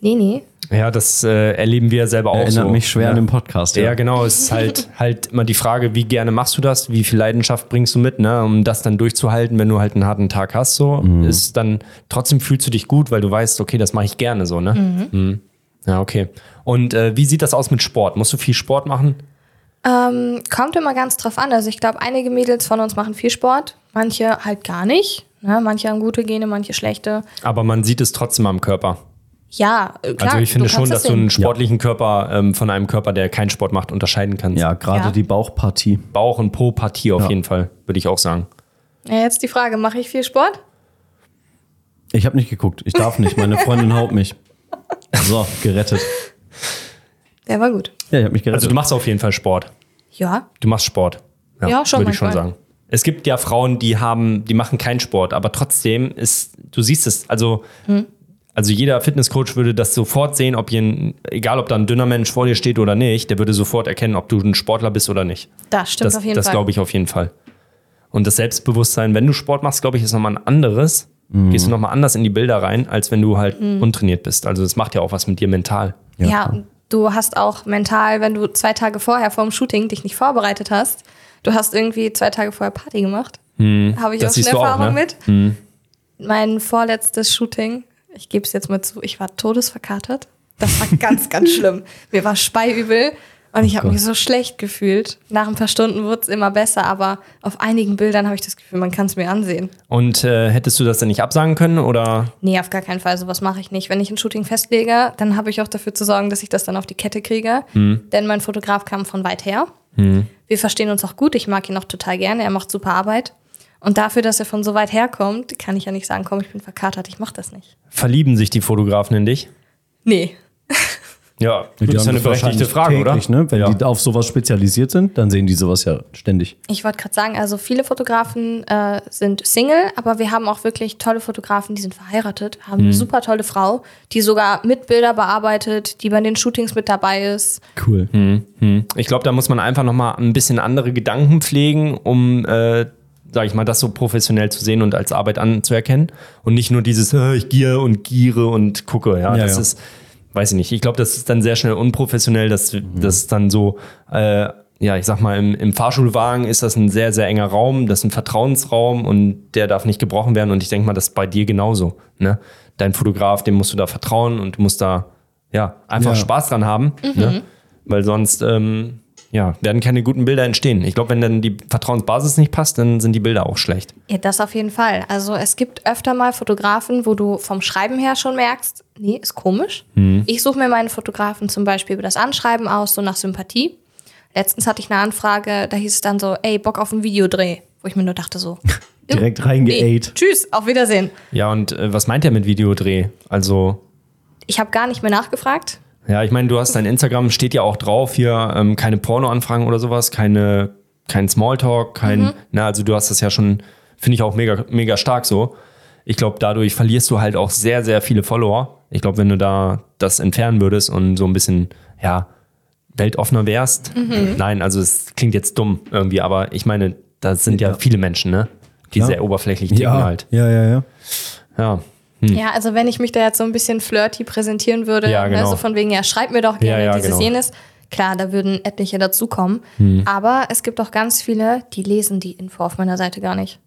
Speaker 3: Nee, nee.
Speaker 2: Ja, das äh, erleben wir selber auch
Speaker 1: Erinnert
Speaker 2: so.
Speaker 1: mich schwer
Speaker 2: ja.
Speaker 1: an den Podcast.
Speaker 2: Ja, genau. Es ist halt, halt immer die Frage, wie gerne machst du das? Wie viel Leidenschaft bringst du mit, ne? Um das dann durchzuhalten, wenn du halt einen harten Tag hast, so. Ist dann, trotzdem fühlst du dich gut, weil du weißt, okay, das mache ich gerne, so, ne? Mhm. Ja, okay. Und äh, wie sieht das aus mit Sport? Musst du viel Sport machen?
Speaker 3: Ähm, kommt immer ganz drauf an. Also ich glaube, einige Mädels von uns machen viel Sport, manche halt gar nicht. Ne? Manche haben gute Gene, manche schlechte.
Speaker 2: Aber man sieht es trotzdem am Körper.
Speaker 3: Ja, äh, klar.
Speaker 2: also ich finde schon, dass
Speaker 3: das
Speaker 2: du einen
Speaker 3: sehen.
Speaker 2: sportlichen Körper ähm, von einem Körper, der keinen Sport macht, unterscheiden kannst.
Speaker 1: Ja, gerade
Speaker 3: Ja.
Speaker 1: die Bauchpartie.
Speaker 2: Bauch- und Po-Partie auf
Speaker 1: Ja.
Speaker 2: jeden Fall, würde ich auch sagen.
Speaker 3: Ja, jetzt die Frage, mache ich viel Sport?
Speaker 1: Ich habe nicht geguckt. Ich darf nicht. Meine Freundin haut mich. So, gerettet.
Speaker 3: Der war gut.
Speaker 1: Ja, ich habe mich gerettet.
Speaker 2: Also du machst auf jeden Fall Sport.
Speaker 3: Ja,
Speaker 2: Du machst Sport.
Speaker 3: Ja, schon
Speaker 2: Würde ich schon sagen. Es gibt ja Frauen, die haben, die machen keinen Sport, aber trotzdem ist, du siehst es, also,
Speaker 3: Hm.
Speaker 2: also jeder Fitnesscoach würde das sofort sehen, ob ihr, egal ob da ein dünner Mensch vor dir steht oder nicht, der würde sofort erkennen, ob du ein Sportler bist oder nicht.
Speaker 3: das stimmt
Speaker 2: Das,
Speaker 3: auf jeden
Speaker 2: das
Speaker 3: Fall.
Speaker 2: glaube ich auf jeden Fall. Und das Selbstbewusstsein, wenn du Sport machst, glaube ich, ist nochmal ein anderes.
Speaker 1: Mhm.
Speaker 2: Gehst du nochmal anders in die Bilder rein, als wenn du halt
Speaker 3: Hm.
Speaker 2: untrainiert bist. Also das macht ja auch was mit dir mental.
Speaker 3: Ja, du hast auch mental, wenn du zwei Tage vorher vor dem Shooting dich nicht vorbereitet hast, du hast irgendwie zwei Tage vorher Party gemacht. Habe ich
Speaker 2: Das
Speaker 3: auch schon
Speaker 2: du auch,
Speaker 3: Erfahrung
Speaker 2: ne?
Speaker 3: mit. Mein vorletztes Shooting, ich gebe es jetzt mal zu, ich war todesverkatert. Das war ganz, ganz schlimm. Mir war speiübel und ich habe mich so schlecht gefühlt. Nach ein paar Stunden wurde es immer besser, aber auf einigen Bildern habe ich das Gefühl, man kann es mir ansehen.
Speaker 2: Und äh, hättest du das denn nicht absagen können oder?
Speaker 3: Nee, auf gar keinen Fall. Sowas mache ich nicht. Wenn ich ein Shooting festlege, dann habe ich auch dafür zu sorgen, dass ich das dann auf die Kette kriege. Denn mein Fotograf kam von weit her. Wir verstehen uns auch gut. Ich mag ihn auch total gerne. Er macht super Arbeit. Und dafür, dass er von so weit her kommt, kann ich ja nicht sagen, komm, ich bin verkatert, ich mache das nicht.
Speaker 2: Verlieben sich die Fotografen in dich?
Speaker 3: Nee.
Speaker 2: Ja, das ist eine berechtigte Frage,
Speaker 1: täglich,
Speaker 2: oder?
Speaker 1: Ne? Wenn
Speaker 2: ja.
Speaker 1: die auf sowas spezialisiert sind, dann sehen die sowas ja ständig.
Speaker 3: Ich wollte gerade sagen, also viele Fotografen äh, sind Single, aber wir haben auch wirklich tolle Fotografen, die sind verheiratet, haben eine super tolle Frau, die sogar mit Bilder bearbeitet, die bei den Shootings mit dabei ist.
Speaker 1: Cool.
Speaker 2: Ich glaube, da muss man einfach nochmal ein bisschen andere Gedanken pflegen, um, äh, sag ich mal, das so professionell zu sehen und als Arbeit anzuerkennen. Und nicht nur dieses, ich gier und giere und gucke. Ja,
Speaker 1: Ja,
Speaker 2: das
Speaker 1: ja.
Speaker 2: ist, weiß ich nicht. Ich glaube, das ist dann sehr schnell unprofessionell. Das, das ist dann so, äh, ja, ich sag mal, im, im Fahrschulwagen ist das ein sehr, sehr enger Raum. Das ist ein Vertrauensraum und der darf nicht gebrochen werden. Und ich denke mal, das ist bei dir genauso. Ne? Dein Fotograf, dem musst du da vertrauen und du musst da, ja, einfach
Speaker 1: Ja.
Speaker 2: Spaß dran haben. Ne? Weil sonst, ähm, ja, werden keine guten Bilder entstehen. Ich glaube, wenn dann die Vertrauensbasis nicht passt, dann sind die Bilder auch schlecht.
Speaker 3: Ja, das auf jeden Fall. Also es gibt öfter mal Fotografen, wo du vom Schreiben her schon merkst, nee, ist komisch. Ich suche mir meine Fotografen zum Beispiel über das Anschreiben aus, so nach Sympathie. Letztens hatte ich eine Anfrage, da hieß es dann so, ey, Bock auf ein Videodreh. Wo ich mir nur dachte so,
Speaker 1: Direkt
Speaker 3: nee,
Speaker 1: reingeait.
Speaker 3: tschüss, auf Wiedersehen.
Speaker 2: Ja, und äh, was meint er mit Videodreh? Also,
Speaker 3: Ich habe gar nicht mehr nachgefragt.
Speaker 2: Ja, ich meine, du hast dein Instagram, steht ja auch drauf hier, ähm, keine Porno-Anfragen oder sowas, keine, kein Smalltalk, kein, na, also du hast das ja schon, finde ich auch mega, mega stark so. Ich glaube, dadurch verlierst du halt auch sehr, sehr viele Follower. Ich glaube, wenn du da das entfernen würdest und so ein bisschen, ja, weltoffener wärst. Nein, also es klingt jetzt dumm irgendwie, aber ich meine, da sind ja, viele Menschen, ne? Die
Speaker 1: Klar.
Speaker 2: sehr oberflächlich
Speaker 1: Ja,
Speaker 2: halt.
Speaker 1: ja, ja, ja.
Speaker 2: Ja.
Speaker 3: Ja, also wenn ich mich da jetzt so ein bisschen flirty präsentieren würde,
Speaker 2: Ja, genau.
Speaker 3: ne, so von wegen, ja, schreib mir doch gerne
Speaker 2: Ja, ja,
Speaker 3: dieses,
Speaker 2: genau.
Speaker 3: jenes. Klar, da würden etliche dazukommen. Aber es gibt auch ganz viele, die lesen die Info auf meiner Seite gar nicht.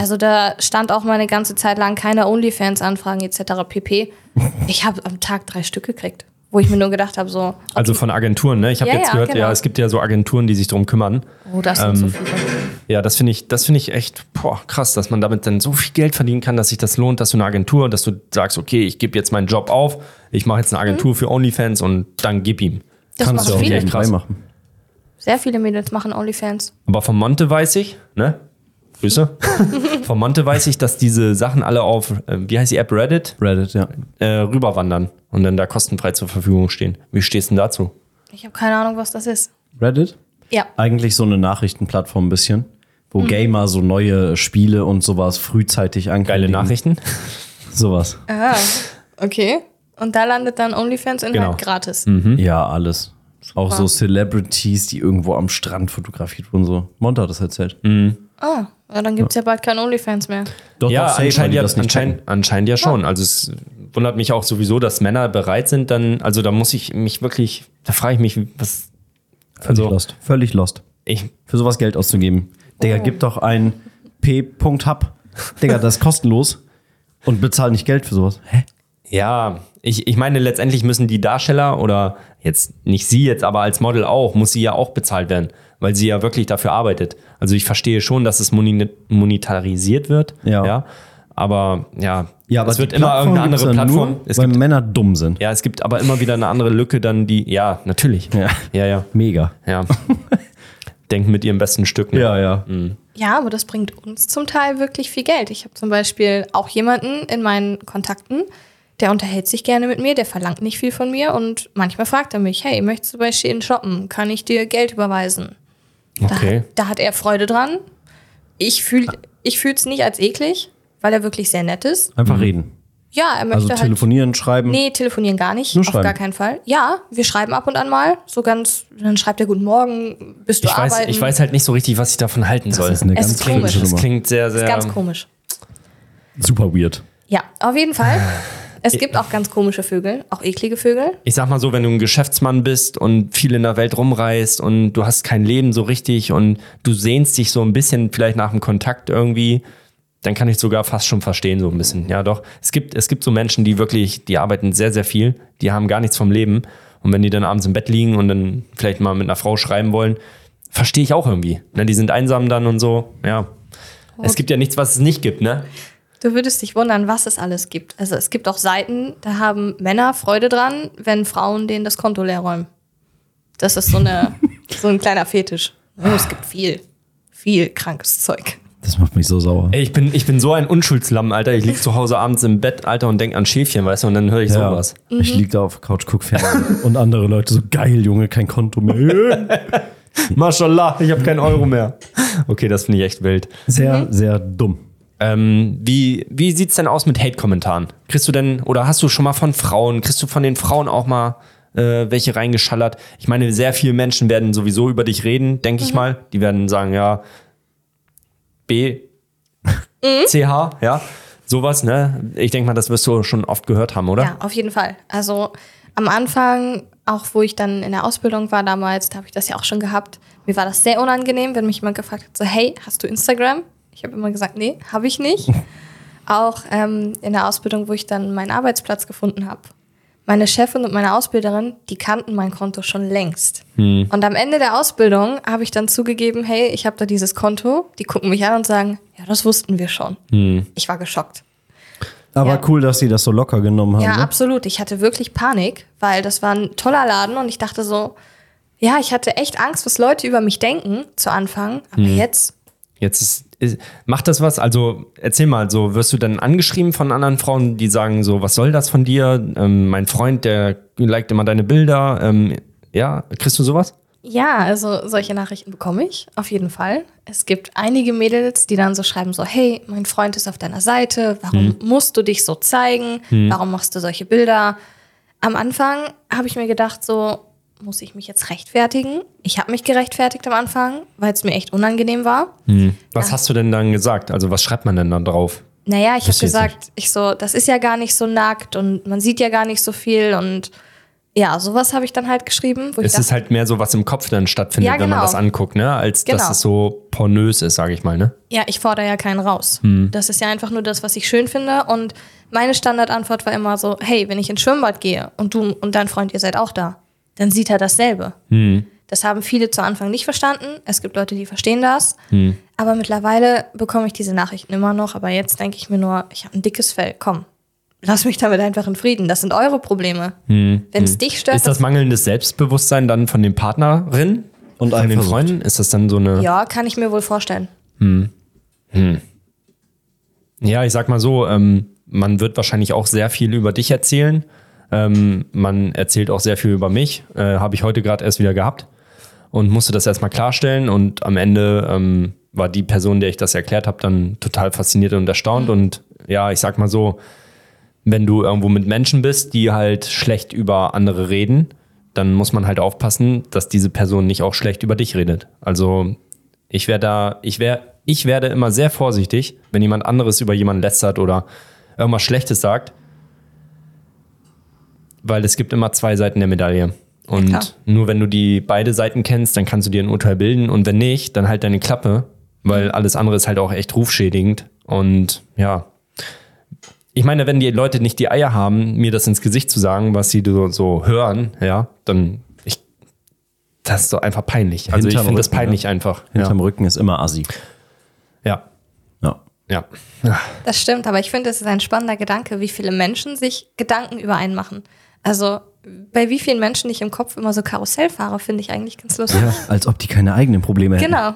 Speaker 3: Also da stand auch mal eine ganze Zeit lang keine OnlyFans-Anfragen etc. pp. Ich habe am Tag drei Stück gekriegt. Wo ich mir nur gedacht habe, so,
Speaker 2: Also von Agenturen, ne? Ich habe
Speaker 3: Ja,
Speaker 2: jetzt
Speaker 3: ja,
Speaker 2: gehört,
Speaker 3: genau.
Speaker 2: ja, es gibt ja so Agenturen, die sich drum kümmern.
Speaker 3: oh, das sind
Speaker 2: Ähm,
Speaker 3: so viele.
Speaker 2: Ja, das finde ich, das finde ich echt boah, krass, dass man damit dann so viel Geld verdienen kann, dass sich das lohnt, dass du eine Agentur, dass du sagst, okay, ich gebe jetzt meinen Job auf, ich mache jetzt eine Agentur für OnlyFans und dann gib ihm.
Speaker 3: Das
Speaker 1: Kannst du
Speaker 3: machen
Speaker 1: auch
Speaker 3: viele.
Speaker 1: nebenbei machen.
Speaker 3: Sehr viele Mädels machen OnlyFans.
Speaker 2: Aber von Monte weiß ich, ne? Grüße. von Monte weiß ich, dass diese Sachen alle auf, äh, wie heißt die App Reddit,
Speaker 1: Reddit, ja.
Speaker 2: äh, rüberwandern und dann da kostenfrei zur Verfügung stehen. Wie stehst du denn dazu?
Speaker 3: Ich habe keine Ahnung, was das ist.
Speaker 1: Reddit?
Speaker 3: Ja.
Speaker 1: Eigentlich so eine Nachrichtenplattform ein bisschen, wo
Speaker 3: Mhm.
Speaker 1: Gamer so neue Spiele und sowas frühzeitig ankündigen.
Speaker 2: Geile Nachrichten?
Speaker 1: Sowas.
Speaker 3: Ah, okay. Und da landet dann OnlyFans-Inhalt
Speaker 2: Genau.
Speaker 3: gratis.
Speaker 1: Ja, alles. Auch so Celebrities, die irgendwo am Strand fotografiert wurden. So. Monta hat das erzählt.
Speaker 3: Ah, ja, dann gibt es ja bald kein OnlyFans mehr.
Speaker 1: Doch,
Speaker 2: ja,
Speaker 1: doch,
Speaker 2: anscheinend, ja, anscheinend, anscheinend ja schon. Also es wundert mich auch sowieso, dass Männer bereit sind, dann, also da muss ich mich wirklich, da frage ich mich, was,
Speaker 1: Völlig
Speaker 2: also
Speaker 1: lost. Völlig lost.
Speaker 2: ich,
Speaker 1: Für sowas Geld auszugeben. Digga, gib doch ein P.Hub. Digga, das ist kostenlos. Und bezahl nicht Geld für sowas. Hä?
Speaker 2: ja, ich, ich meine, letztendlich müssen die Darsteller oder jetzt nicht sie jetzt, aber als Model auch, muss sie ja auch bezahlt werden, weil sie ja wirklich dafür arbeitet. Also ich verstehe schon, dass es monetarisiert wird,
Speaker 1: Ja.
Speaker 2: ja, aber ja,
Speaker 1: Ja, aber
Speaker 2: es wird immer irgendeine andere
Speaker 1: ja
Speaker 2: Plattform.
Speaker 1: Nur,
Speaker 2: es
Speaker 1: weil
Speaker 2: gibt,
Speaker 1: Männer dumm sind.
Speaker 2: ja, es gibt aber immer wieder eine andere Lücke, dann die, ja, natürlich.
Speaker 1: Ja.
Speaker 2: ja. ja.
Speaker 1: Mega.
Speaker 2: Ja. Denken mit ihrem besten Stück. Ne?
Speaker 1: ja.
Speaker 3: Ja, aber das bringt uns zum Teil wirklich viel Geld. Ich habe zum Beispiel auch jemanden in meinen Kontakten, der unterhält sich gerne mit mir, der verlangt nicht viel von mir und manchmal fragt er mich, hey, möchtest du bei Shein shoppen? Kann ich dir Geld überweisen?
Speaker 2: Okay.
Speaker 3: Da, da hat er Freude dran. Ich fühle ich es nicht als eklig, weil er wirklich sehr nett ist.
Speaker 1: Einfach reden.
Speaker 3: Ja, er möchte
Speaker 1: Also
Speaker 3: halt.
Speaker 1: telefonieren, schreiben.
Speaker 3: Nee, telefonieren gar nicht.
Speaker 1: Nur
Speaker 3: auf
Speaker 1: schreiben.
Speaker 3: gar keinen Fall. Ja, wir schreiben ab und an mal. So ganz, dann schreibt er Guten Morgen, bist du
Speaker 2: Ich weiß,
Speaker 3: arbeiten.
Speaker 2: ich weiß halt nicht so richtig, was ich davon halten soll.
Speaker 1: ist eine
Speaker 3: Es
Speaker 1: ganz
Speaker 3: ist komisch.
Speaker 2: das klingt sehr, sehr.
Speaker 3: Ganz komisch.
Speaker 1: Super weird.
Speaker 3: Ja, auf jeden Fall. Es gibt auch ganz komische Vögel, auch eklige Vögel.
Speaker 2: Ich sag mal so, wenn du ein Geschäftsmann bist und viel in der Welt rumreist und du hast kein Leben so richtig und du sehnst dich so ein bisschen vielleicht nach dem Kontakt irgendwie, dann kann ich sogar fast schon verstehen, so ein bisschen. Ja, doch. Es gibt, es gibt so Menschen, die wirklich, die arbeiten sehr, sehr viel, die haben gar nichts vom Leben. Und wenn die dann abends im Bett liegen und dann vielleicht mal mit einer Frau schreiben wollen, verstehe ich auch irgendwie. Ne, die sind einsam dann und so, ja. Es gibt ja nichts, was es nicht gibt, ne?
Speaker 3: Du würdest dich wundern, was es alles gibt. Also es gibt auch Seiten, da haben Männer Freude dran, wenn Frauen denen das Konto leer räumen. Das ist so, eine, so ein kleiner Fetisch. Oh, es gibt viel, viel krankes Zeug.
Speaker 1: Das macht mich so sauer.
Speaker 2: Ey, ich bin, ich bin so ein Unschuldslamm, Alter. Ich lieg zu Hause abends im Bett, Alter, und denk an Schäfchen, weißt du, und dann höre ich
Speaker 1: Ja.
Speaker 2: sowas.
Speaker 1: Ich lieg da auf der Couch, guck Fernsehen und andere Leute so, geil, Junge, kein Konto mehr.
Speaker 2: Mashallah, ich habe keinen Euro mehr. Okay, das finde ich echt wild.
Speaker 1: Sehr, sehr dumm.
Speaker 2: Ähm, wie wie sieht's denn aus mit Hate-Kommentaren? Kriegst du denn, oder hast du schon mal von Frauen, kriegst du von den Frauen auch mal äh, welche reingeschallert? Ich meine, sehr viele Menschen werden sowieso über dich reden, denke ich mal. Die werden sagen, ja, B, C, H, ja, sowas, ne? Ich denke mal, das wirst du schon oft gehört haben, oder?
Speaker 3: Ja, auf jeden Fall. Also am Anfang, auch wo ich dann in der Ausbildung war damals, da habe ich das ja auch schon gehabt. Mir war das sehr unangenehm, wenn mich jemand gefragt hat, so, hey, hast du Instagram? Ich habe immer gesagt, nee, habe ich nicht. auch ähm, in der Ausbildung, wo ich dann meinen Arbeitsplatz gefunden habe. Meine Chefin und meine Ausbilderin, die kannten mein Konto schon längst. Und am Ende der Ausbildung habe ich dann zugegeben, hey, ich habe da dieses Konto. Die gucken mich an und sagen, ja, das wussten wir schon. Ich war geschockt.
Speaker 1: Aber
Speaker 3: Ja.
Speaker 1: cool, dass sie das so locker genommen haben.
Speaker 3: Ja,
Speaker 1: ne?
Speaker 3: absolut. Ich hatte wirklich Panik, weil das war ein toller Laden und ich dachte so, ja, ich hatte echt Angst, was Leute über mich denken zu Anfang. Aber jetzt,
Speaker 2: Jetzt ist, ist, macht das was? Also erzähl mal, so wirst du dann angeschrieben von anderen Frauen, die sagen so, was soll das von dir? Ähm, mein Freund, der liked immer deine Bilder. Ähm, ja, kriegst du sowas?
Speaker 3: ja, also solche Nachrichten bekomme ich auf jeden Fall. Es gibt einige Mädels, die dann so schreiben so, hey, mein Freund ist auf deiner Seite, warum musst du dich so zeigen? Warum machst du solche Bilder? Am Anfang habe ich mir gedacht so, muss ich mich jetzt rechtfertigen? Ich habe mich gerechtfertigt am Anfang, weil es mir echt unangenehm war.
Speaker 2: Was hast du denn dann gesagt? Also was schreibt man denn dann drauf?
Speaker 3: Naja, ich habe gesagt, ich so, das ist ja gar nicht so nackt und man sieht ja gar nicht so viel und Ja, sowas habe ich dann halt geschrieben, wo ich
Speaker 2: Es ist
Speaker 3: dachte,
Speaker 2: halt mehr so, was im Kopf dann stattfindet,
Speaker 3: Ja,
Speaker 2: wenn man
Speaker 3: genau.
Speaker 2: das anguckt, ne? Als dass
Speaker 3: Genau.
Speaker 2: es so pornös ist, sage ich mal, ne?
Speaker 3: ja, ich fordere ja keinen raus.
Speaker 2: Hm.
Speaker 3: Das ist ja einfach nur das, was ich schön finde. Und meine Standardantwort war immer so, hey, wenn ich ins Schwimmbad gehe und du und dein Freund, ihr seid auch da, dann sieht er dasselbe.
Speaker 2: Hm.
Speaker 3: Das haben viele zu Anfang nicht verstanden. Es gibt Leute, die verstehen das.
Speaker 2: Hm.
Speaker 3: Aber mittlerweile bekomme ich diese Nachrichten immer noch. Aber jetzt denke ich mir nur, ich habe ein dickes Fell. Komm, lass mich damit einfach in Frieden. Das sind eure Probleme. Wenn es dich stört,
Speaker 2: Hm. Ist das mangelndes Selbstbewusstsein dann von den Partnerinnen
Speaker 1: Und
Speaker 2: von den. Freunden? Ist das dann so eine.
Speaker 3: ja, kann ich mir wohl vorstellen.
Speaker 2: Ja, ich sag mal so, ähm, man wird wahrscheinlich auch sehr viel über dich erzählen. Ähm, man erzählt auch sehr viel über mich. Äh, Habe ich heute gerade erst wieder gehabt und musste das erstmal klarstellen. Und am Ende ähm, war die Person, der ich das erklärt habe, dann total fasziniert und erstaunt. Und ja, ich sag mal so, wenn du irgendwo mit Menschen bist, die halt schlecht über andere reden, dann muss man halt aufpassen, dass diese Person nicht auch schlecht über dich redet. Also ich wäre da, ich wäre, ich werde immer sehr vorsichtig, wenn jemand anderes über jemanden lästert oder irgendwas Schlechtes sagt, weil es gibt immer zwei Seiten der Medaille. Und
Speaker 3: klar.
Speaker 2: nur wenn du die beide Seiten kennst, dann kannst du dir ein Urteil bilden und wenn nicht, dann halt deine Klappe, weil alles andere ist halt auch echt rufschädigend. Und ja, ich meine, wenn die Leute nicht die Eier haben, mir das ins Gesicht zu sagen, was sie so, so hören, ja, dann ich, das ist doch einfach peinlich. Also ich
Speaker 1: Hinterm
Speaker 2: finde das
Speaker 1: Rücken,
Speaker 2: peinlich
Speaker 1: ne?
Speaker 2: einfach.
Speaker 1: Hinterm Rücken ist immer assi.
Speaker 2: Ja,
Speaker 1: Ja.
Speaker 2: ja. ja.
Speaker 3: Das stimmt, aber ich finde, es ist ein spannender Gedanke, wie viele Menschen sich Gedanken über einen machen. Also bei wie vielen Menschen ich im Kopf immer so Karussell fahre, finde ich eigentlich ganz lustig.
Speaker 1: ja. Als ob die keine eigenen Probleme hätten.
Speaker 3: Genau.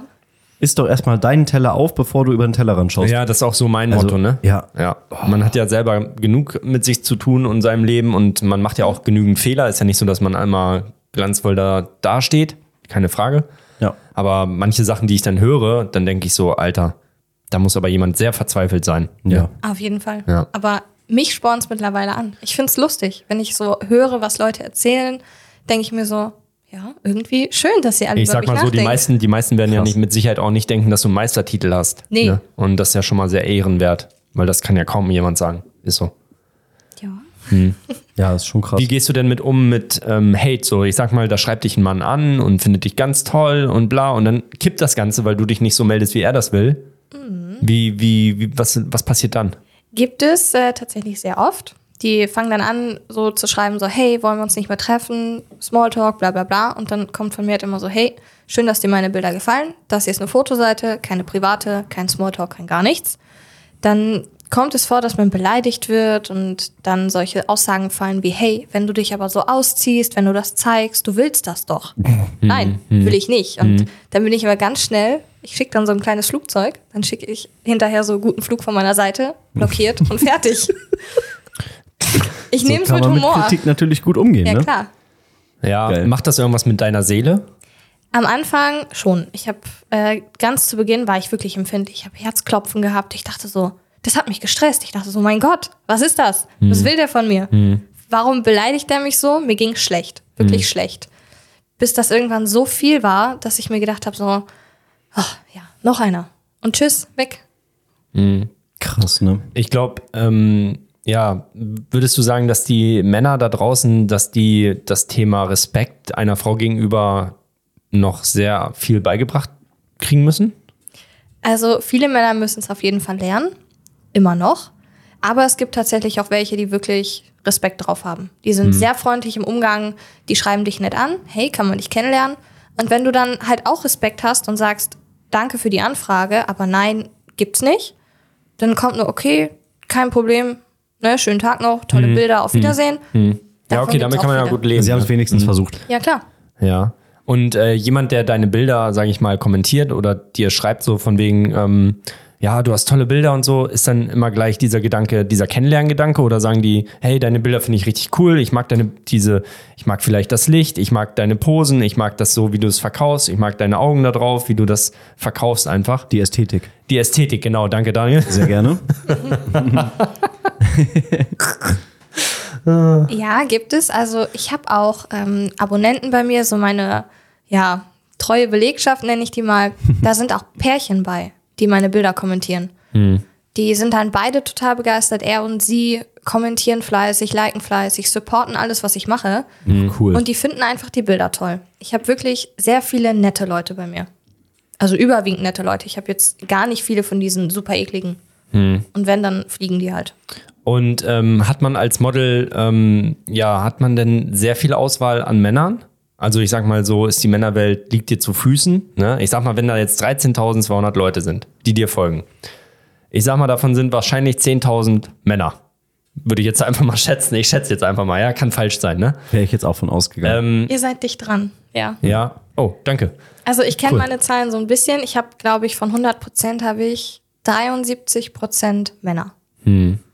Speaker 1: Isst doch erstmal deinen Teller auf, bevor du über den Tellerrand schaust.
Speaker 2: Ja, das ist auch so mein
Speaker 1: Also,
Speaker 2: Motto, ne?
Speaker 1: ja.
Speaker 2: ja. Man hat ja selber genug mit sich zu tun und seinem Leben und man macht ja auch genügend Fehler. Ist ja nicht so, dass man einmal glanzvoll da dasteht. Keine Frage.
Speaker 1: Ja.
Speaker 2: Aber manche Sachen, die ich dann höre, dann denke ich so, Alter, da muss aber jemand sehr verzweifelt sein.
Speaker 1: Ja.
Speaker 3: Auf jeden Fall.
Speaker 2: Ja.
Speaker 3: Aber mich spornt es mittlerweile an. Ich finde es lustig. Wenn ich so höre, was Leute erzählen, denke ich mir so, ja, irgendwie schön, dass sie alle
Speaker 2: Ich sag mal so, die meisten, die meisten werden ja
Speaker 1: Krass.
Speaker 2: nicht mit Sicherheit auch nicht denken, dass du einen Meistertitel hast.
Speaker 3: Nee.
Speaker 2: Ne? Und das ist ja schon mal sehr ehrenwert, weil das kann ja kaum jemand sagen. Ist so.
Speaker 3: Ja.
Speaker 1: Ja, ist schon krass.
Speaker 2: Wie gehst du denn mit um mit ähm, Hate? So, ich sag mal, da schreibt dich ein Mann an und findet dich ganz toll und bla und dann kippt das Ganze, weil du dich nicht so meldest, wie er das will.
Speaker 3: Mhm.
Speaker 2: Wie, wie, wie, was, was passiert dann?
Speaker 3: Gibt es äh, tatsächlich sehr oft. Die fangen dann an, so zu schreiben, so, hey, wollen wir uns nicht mehr treffen? Smalltalk, bla bla bla. Und dann kommt von mir halt immer so, hey, schön, dass dir meine Bilder gefallen. Das hier ist eine Fotoseite, keine private, kein Smalltalk, kein gar nichts. Dann kommt es vor, dass man beleidigt wird und dann solche Aussagen fallen wie, hey, wenn du dich aber so ausziehst, wenn du das zeigst, du willst das doch. Nein, will ich nicht. Und dann bin ich aber ganz schnell, ich schicke dann so ein kleines Flugzeug, dann schicke ich hinterher so guten Flug von meiner Seite, blockiert und fertig. Ich
Speaker 1: so
Speaker 3: nehme es
Speaker 1: kann
Speaker 3: mit
Speaker 1: man mit
Speaker 3: Humor.
Speaker 1: Kritik natürlich gut umgehen,
Speaker 3: ja,
Speaker 1: ne?
Speaker 3: klar.
Speaker 2: Ja,
Speaker 1: Geil.
Speaker 2: macht das irgendwas mit deiner Seele?
Speaker 3: Am Anfang schon. Ich habe äh, ganz zu Beginn war ich wirklich empfindlich. Ich habe Herzklopfen gehabt. Ich dachte so, das hat mich gestresst. Ich dachte so, mein Gott, was ist das? Was will der von mir? Warum beleidigt er mich so? Mir ging schlecht, wirklich schlecht. Bis das irgendwann so viel war, dass ich mir gedacht habe so, ach, ja, noch einer und tschüss, weg.
Speaker 1: Krass, ne?
Speaker 2: Ich glaube, ähm, ja, würdest du sagen, dass die Männer da draußen, dass die das Thema Respekt einer Frau gegenüber noch sehr viel beigebracht kriegen müssen?
Speaker 3: Also viele Männer müssen es auf jeden Fall lernen, immer noch. Aber es gibt tatsächlich auch welche, die wirklich Respekt drauf haben. Die sind sehr freundlich im Umgang, die schreiben dich nett an, hey, kann man dich kennenlernen? Und wenn du dann halt auch Respekt hast und sagst, danke für die Anfrage, aber nein, gibt's nicht, dann kommt nur, okay, kein Problem, ne, schönen Tag noch, tolle Bilder, auf Wiedersehen.
Speaker 2: Ja,
Speaker 3: Davon
Speaker 2: okay, damit kann man ja gut leben.
Speaker 1: Sie haben es wenigstens versucht.
Speaker 3: Ja, klar.
Speaker 2: Ja. Und äh, jemand, der deine Bilder, sage ich mal, kommentiert oder dir schreibt so von wegen, ähm, ja, du hast tolle Bilder und so, ist dann immer gleich dieser Gedanke, dieser Kennenlerngedanke oder sagen die, hey, deine Bilder finde ich richtig cool, ich mag deine, diese, ich mag vielleicht das Licht, ich mag deine Posen, ich mag das so, wie du es verkaufst, ich mag deine Augen da drauf, wie du das verkaufst einfach.
Speaker 1: Die Ästhetik.
Speaker 2: Die Ästhetik, genau, danke Daniel.
Speaker 1: Sehr gerne.
Speaker 3: Ja, gibt es. Also ich habe auch ähm, Abonnenten bei mir, so meine ja, treue Belegschaft nenne ich die mal. Da sind auch Pärchen bei, die meine Bilder kommentieren. Die sind dann beide total begeistert. Er und sie kommentieren fleißig, liken fleißig, supporten alles, was ich mache.
Speaker 1: Cool.
Speaker 3: Und die finden einfach die Bilder toll. Ich habe wirklich sehr viele nette Leute bei mir. Also überwiegend nette Leute. Ich habe jetzt gar nicht viele von diesen super ekligen. Und wenn, dann fliegen die halt.
Speaker 2: Und ähm, hat man als Model, ähm, ja, hat man denn sehr viel Auswahl an Männern? Also ich sag mal so, ist die Männerwelt, liegt dir zu Füßen. Ne? Ich sag mal, wenn da jetzt 13.200 Leute sind, die dir folgen. Ich sag mal, davon sind wahrscheinlich 10.000 Männer. Würde ich jetzt einfach mal schätzen. Ich schätze jetzt einfach mal, ja, kann falsch sein, ne?
Speaker 1: Wäre ich jetzt auch von ausgegangen.
Speaker 2: Ähm,
Speaker 3: Ihr seid dicht dran, ja.
Speaker 2: ja. Oh, danke.
Speaker 3: Also ich kenne
Speaker 1: Cool.
Speaker 3: meine Zahlen so ein bisschen. Ich habe, glaube ich, von 100 Prozent habe ich 73 Prozent Männer.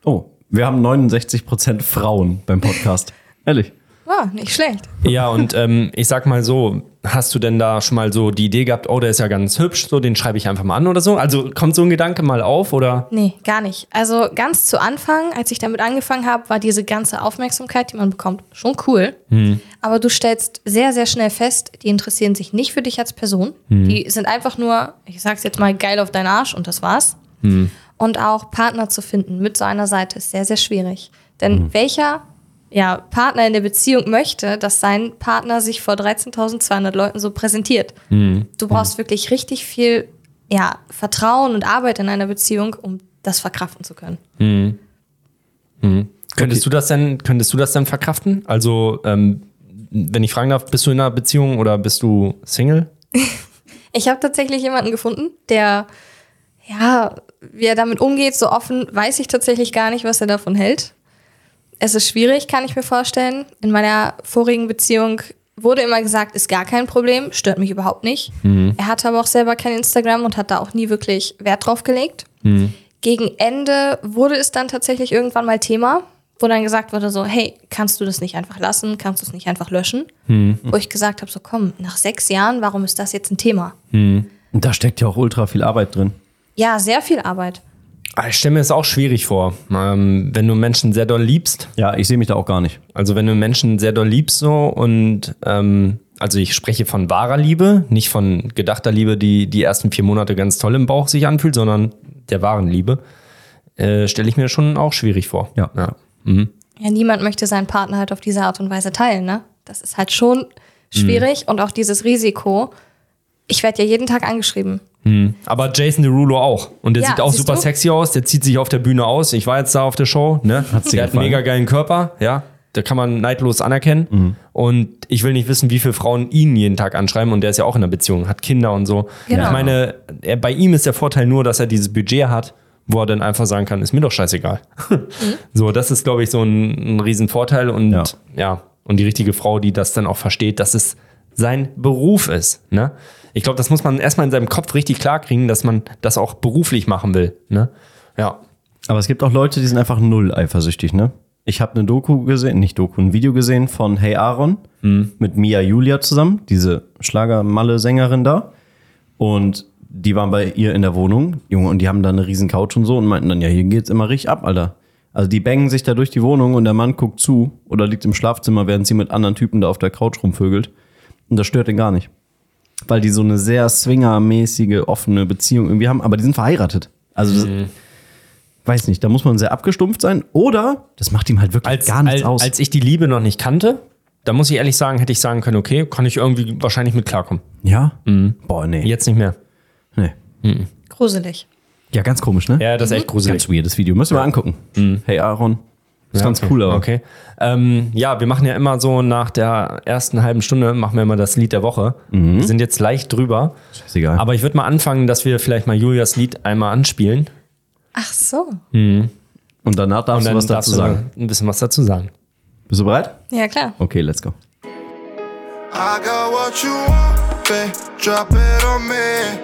Speaker 1: oh, wir haben 69% Frauen beim Podcast. Ehrlich.
Speaker 3: Wow, nicht schlecht.
Speaker 2: Ja, und ähm, ich sag mal so, hast du denn da schon mal so die Idee gehabt, oh, der ist ja ganz hübsch, so den schreibe ich einfach mal an oder so? Also kommt so ein Gedanke mal auf oder?
Speaker 3: Nee, gar nicht. Also ganz zu Anfang, als ich damit angefangen habe, war diese ganze Aufmerksamkeit, die man bekommt, schon cool. Aber du stellst sehr, sehr schnell fest, die interessieren sich nicht für dich als Person. Die sind einfach nur, ich sag's jetzt mal, geil auf deinen Arsch und das war's. Und auch Partner zu finden mit so einer Seite ist sehr, sehr schwierig. Denn welcher ja, Partner in der Beziehung möchte, dass sein Partner sich vor 13.200 Leuten so präsentiert? Du brauchst wirklich richtig viel ja, Vertrauen und Arbeit in einer Beziehung, um das verkraften zu können.
Speaker 2: Könntest du das denn, könntest du das denn verkraften? Also, ähm, wenn ich fragen darf, bist du in einer Beziehung oder bist du Single?
Speaker 3: Ich habe tatsächlich jemanden gefunden, der, ja, wie er damit umgeht, so offen, weiß ich tatsächlich gar nicht, was er davon hält. Es ist schwierig, kann ich mir vorstellen. In meiner vorigen Beziehung wurde immer gesagt, ist gar kein Problem, stört mich überhaupt nicht. Er hatte aber auch selber kein Instagram und hat da auch nie wirklich Wert drauf gelegt. Gegen Ende wurde es dann tatsächlich irgendwann mal Thema, wo dann gesagt wurde so, hey, kannst du das nicht einfach lassen? Kannst du es nicht einfach löschen? Wo ich gesagt habe, so komm, nach sechs Jahren, warum ist das jetzt ein Thema?
Speaker 1: Und da steckt ja auch ultra viel Arbeit drin.
Speaker 3: Ja, sehr viel Arbeit.
Speaker 2: Ah, Ich stelle mir das auch schwierig vor. Ähm, wenn du Menschen sehr doll liebst,
Speaker 1: Ja, ich sehe mich da auch gar nicht.
Speaker 2: also wenn du Menschen sehr doll liebst so und ähm, also ich spreche von wahrer Liebe, nicht von gedachter Liebe, die die ersten vier Monate ganz toll im Bauch sich anfühlt, sondern der wahren Liebe, äh, stelle ich mir schon auch schwierig vor.
Speaker 1: Ja.
Speaker 2: ja.
Speaker 3: Ja, niemand möchte seinen Partner halt auf diese Art und Weise teilen, ne? Das ist halt schon schwierig und auch dieses Risiko. Ich werde ja jeden Tag angeschrieben.
Speaker 2: Aber Jason Derulo auch. Und der
Speaker 3: Ja,
Speaker 2: sieht auch super
Speaker 3: du?
Speaker 2: sexy aus. Der zieht sich auf der Bühne aus. Ich war jetzt da auf der Show. Ne?
Speaker 1: Hat's
Speaker 2: der hat einen mega geilen Körper. Ja, da kann man neidlos anerkennen.
Speaker 1: Mhm.
Speaker 2: Und ich will nicht wissen, wie viele Frauen ihn jeden Tag anschreiben. Und der ist ja auch in einer Beziehung, hat Kinder und so.
Speaker 3: Genau.
Speaker 2: Ich meine, er, bei ihm ist der Vorteil nur, dass er dieses Budget hat, wo er dann einfach sagen kann, ist mir doch scheißegal.
Speaker 3: Mhm.
Speaker 2: So, das ist, glaube ich, so ein, ein Riesenvorteil. Und
Speaker 1: Ja.
Speaker 2: ja. und die richtige Frau, die das dann auch versteht, dass es sein Beruf ist. Ne? Ich glaube, das muss man erstmal in seinem Kopf richtig klar kriegen, dass man das auch beruflich machen will. Ne? Ja.
Speaker 1: Aber es gibt auch Leute, die sind einfach null eifersüchtig, ne? Ich habe eine Doku gesehen, nicht Doku, ein Video gesehen von Hey Aaron mit Mia Julia zusammen, diese Schlagermalle-Sängerin da. Und die waren bei ihr in der Wohnung, Junge, und die haben da eine riesen Couch und so und meinten dann, ja, hier geht's immer richtig ab, Alter. Also die bangen sich da durch die Wohnung und der Mann guckt zu oder liegt im Schlafzimmer, während sie mit anderen Typen da auf der Couch rumvögelt. Und das stört ihn gar nicht. Weil die so eine sehr swingermäßige, offene Beziehung irgendwie haben, aber die sind verheiratet. Also das, weiß nicht, da muss man sehr abgestumpft sein oder das macht ihm halt wirklich
Speaker 2: Als,
Speaker 1: gar nichts
Speaker 2: als,
Speaker 1: aus.
Speaker 2: als ich die Liebe noch nicht kannte, da muss ich ehrlich sagen, hätte ich sagen können, okay, kann ich irgendwie wahrscheinlich mit klarkommen.
Speaker 1: ja? Boah, nee.
Speaker 2: Jetzt nicht mehr.
Speaker 1: nee.
Speaker 3: Gruselig.
Speaker 1: Ja, ganz komisch, ne?
Speaker 2: Ja, das ist echt gruselig.
Speaker 1: Ganz weirdes Video. Müssen wir angucken. Hey Aaron. Ist ganz
Speaker 2: okay.
Speaker 1: cool, aber.
Speaker 2: Okay. Ähm, ja, wir machen ja immer so nach der ersten halben Stunde, machen wir immer das Lied der Woche. Wir sind jetzt leicht drüber.
Speaker 1: Ist egal.
Speaker 2: Aber ich würde mal anfangen, dass wir vielleicht mal Julias Lied einmal anspielen.
Speaker 3: Ach so.
Speaker 1: Und danach darfst du was dazu
Speaker 2: darfst du
Speaker 1: sagen.
Speaker 2: ein bisschen was dazu sagen.
Speaker 1: Bist du bereit?
Speaker 3: Ja, klar.
Speaker 1: Okay, let's go.
Speaker 4: I got what you want, babe. Drop it on me.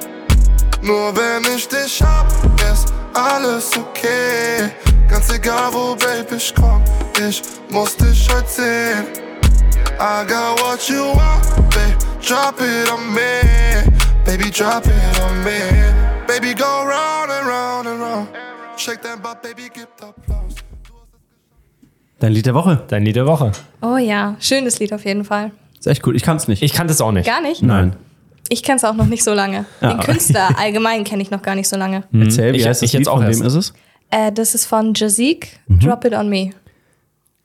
Speaker 4: Nur wenn ich dich hab, ist alles okay. Ganz egal wo, babe, ich komm, ich muss dich heute sehen. I got what you want, babe. Drop it on me. Baby, drop it on me. Baby, go round and round and round. Shake that butt, baby, gib Applaus.
Speaker 1: Dein Lied der Woche.
Speaker 2: Dein Lied der Woche.
Speaker 3: Oh ja, schönes Lied auf jeden Fall.
Speaker 1: Ist echt cool. Ich kann's nicht.
Speaker 2: Ich kannte es auch nicht.
Speaker 3: Gar nicht?
Speaker 1: Nein.
Speaker 3: Ich kenne es auch noch nicht so lange. Den
Speaker 1: Ja.
Speaker 3: Künstler allgemein kenne ich noch gar nicht so lange.
Speaker 1: Erzähl, wie
Speaker 2: Ich-
Speaker 1: heißt das
Speaker 2: ich jetzt
Speaker 1: Lied?
Speaker 2: auch
Speaker 1: Von wem ist es?
Speaker 3: Äh, das ist von Jazik,
Speaker 1: Mhm.
Speaker 3: Drop It On Me.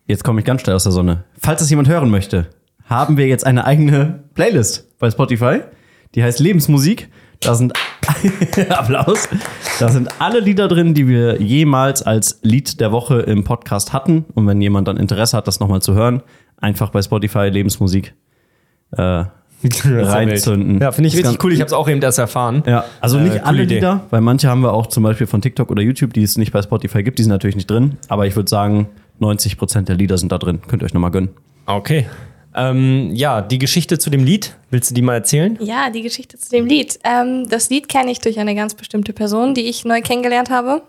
Speaker 1: Jetzt komme ich ganz schnell aus der Sonne. Falls das jemand hören möchte, haben wir jetzt eine eigene Playlist bei Spotify. Die heißt Lebensmusik. Da sind Applaus. Da sind alle Lieder drin, die wir jemals als Lied der Woche im Podcast hatten. Und wenn jemand dann Interesse hat, das nochmal zu hören, einfach bei Spotify Lebensmusik äh, reinzünden.
Speaker 2: Ja, finde ich richtig cool. Ich habe es auch eben erst erfahren.
Speaker 1: Ja, also
Speaker 2: Äh,
Speaker 1: nicht alle
Speaker 2: Idee.
Speaker 1: Lieder, weil manche haben wir auch zum Beispiel von TikTok oder YouTube, die es nicht bei Spotify gibt, die sind natürlich nicht drin. Aber ich würde sagen, 90% der Lieder sind da drin. Könnt ihr euch nochmal gönnen.
Speaker 2: Okay. Ähm, ja, die Geschichte zu dem Lied, willst du die mal erzählen?
Speaker 3: Ja, die Geschichte zu dem Lied. Ähm, das Lied kenne ich durch eine ganz bestimmte Person, die ich neu kennengelernt habe.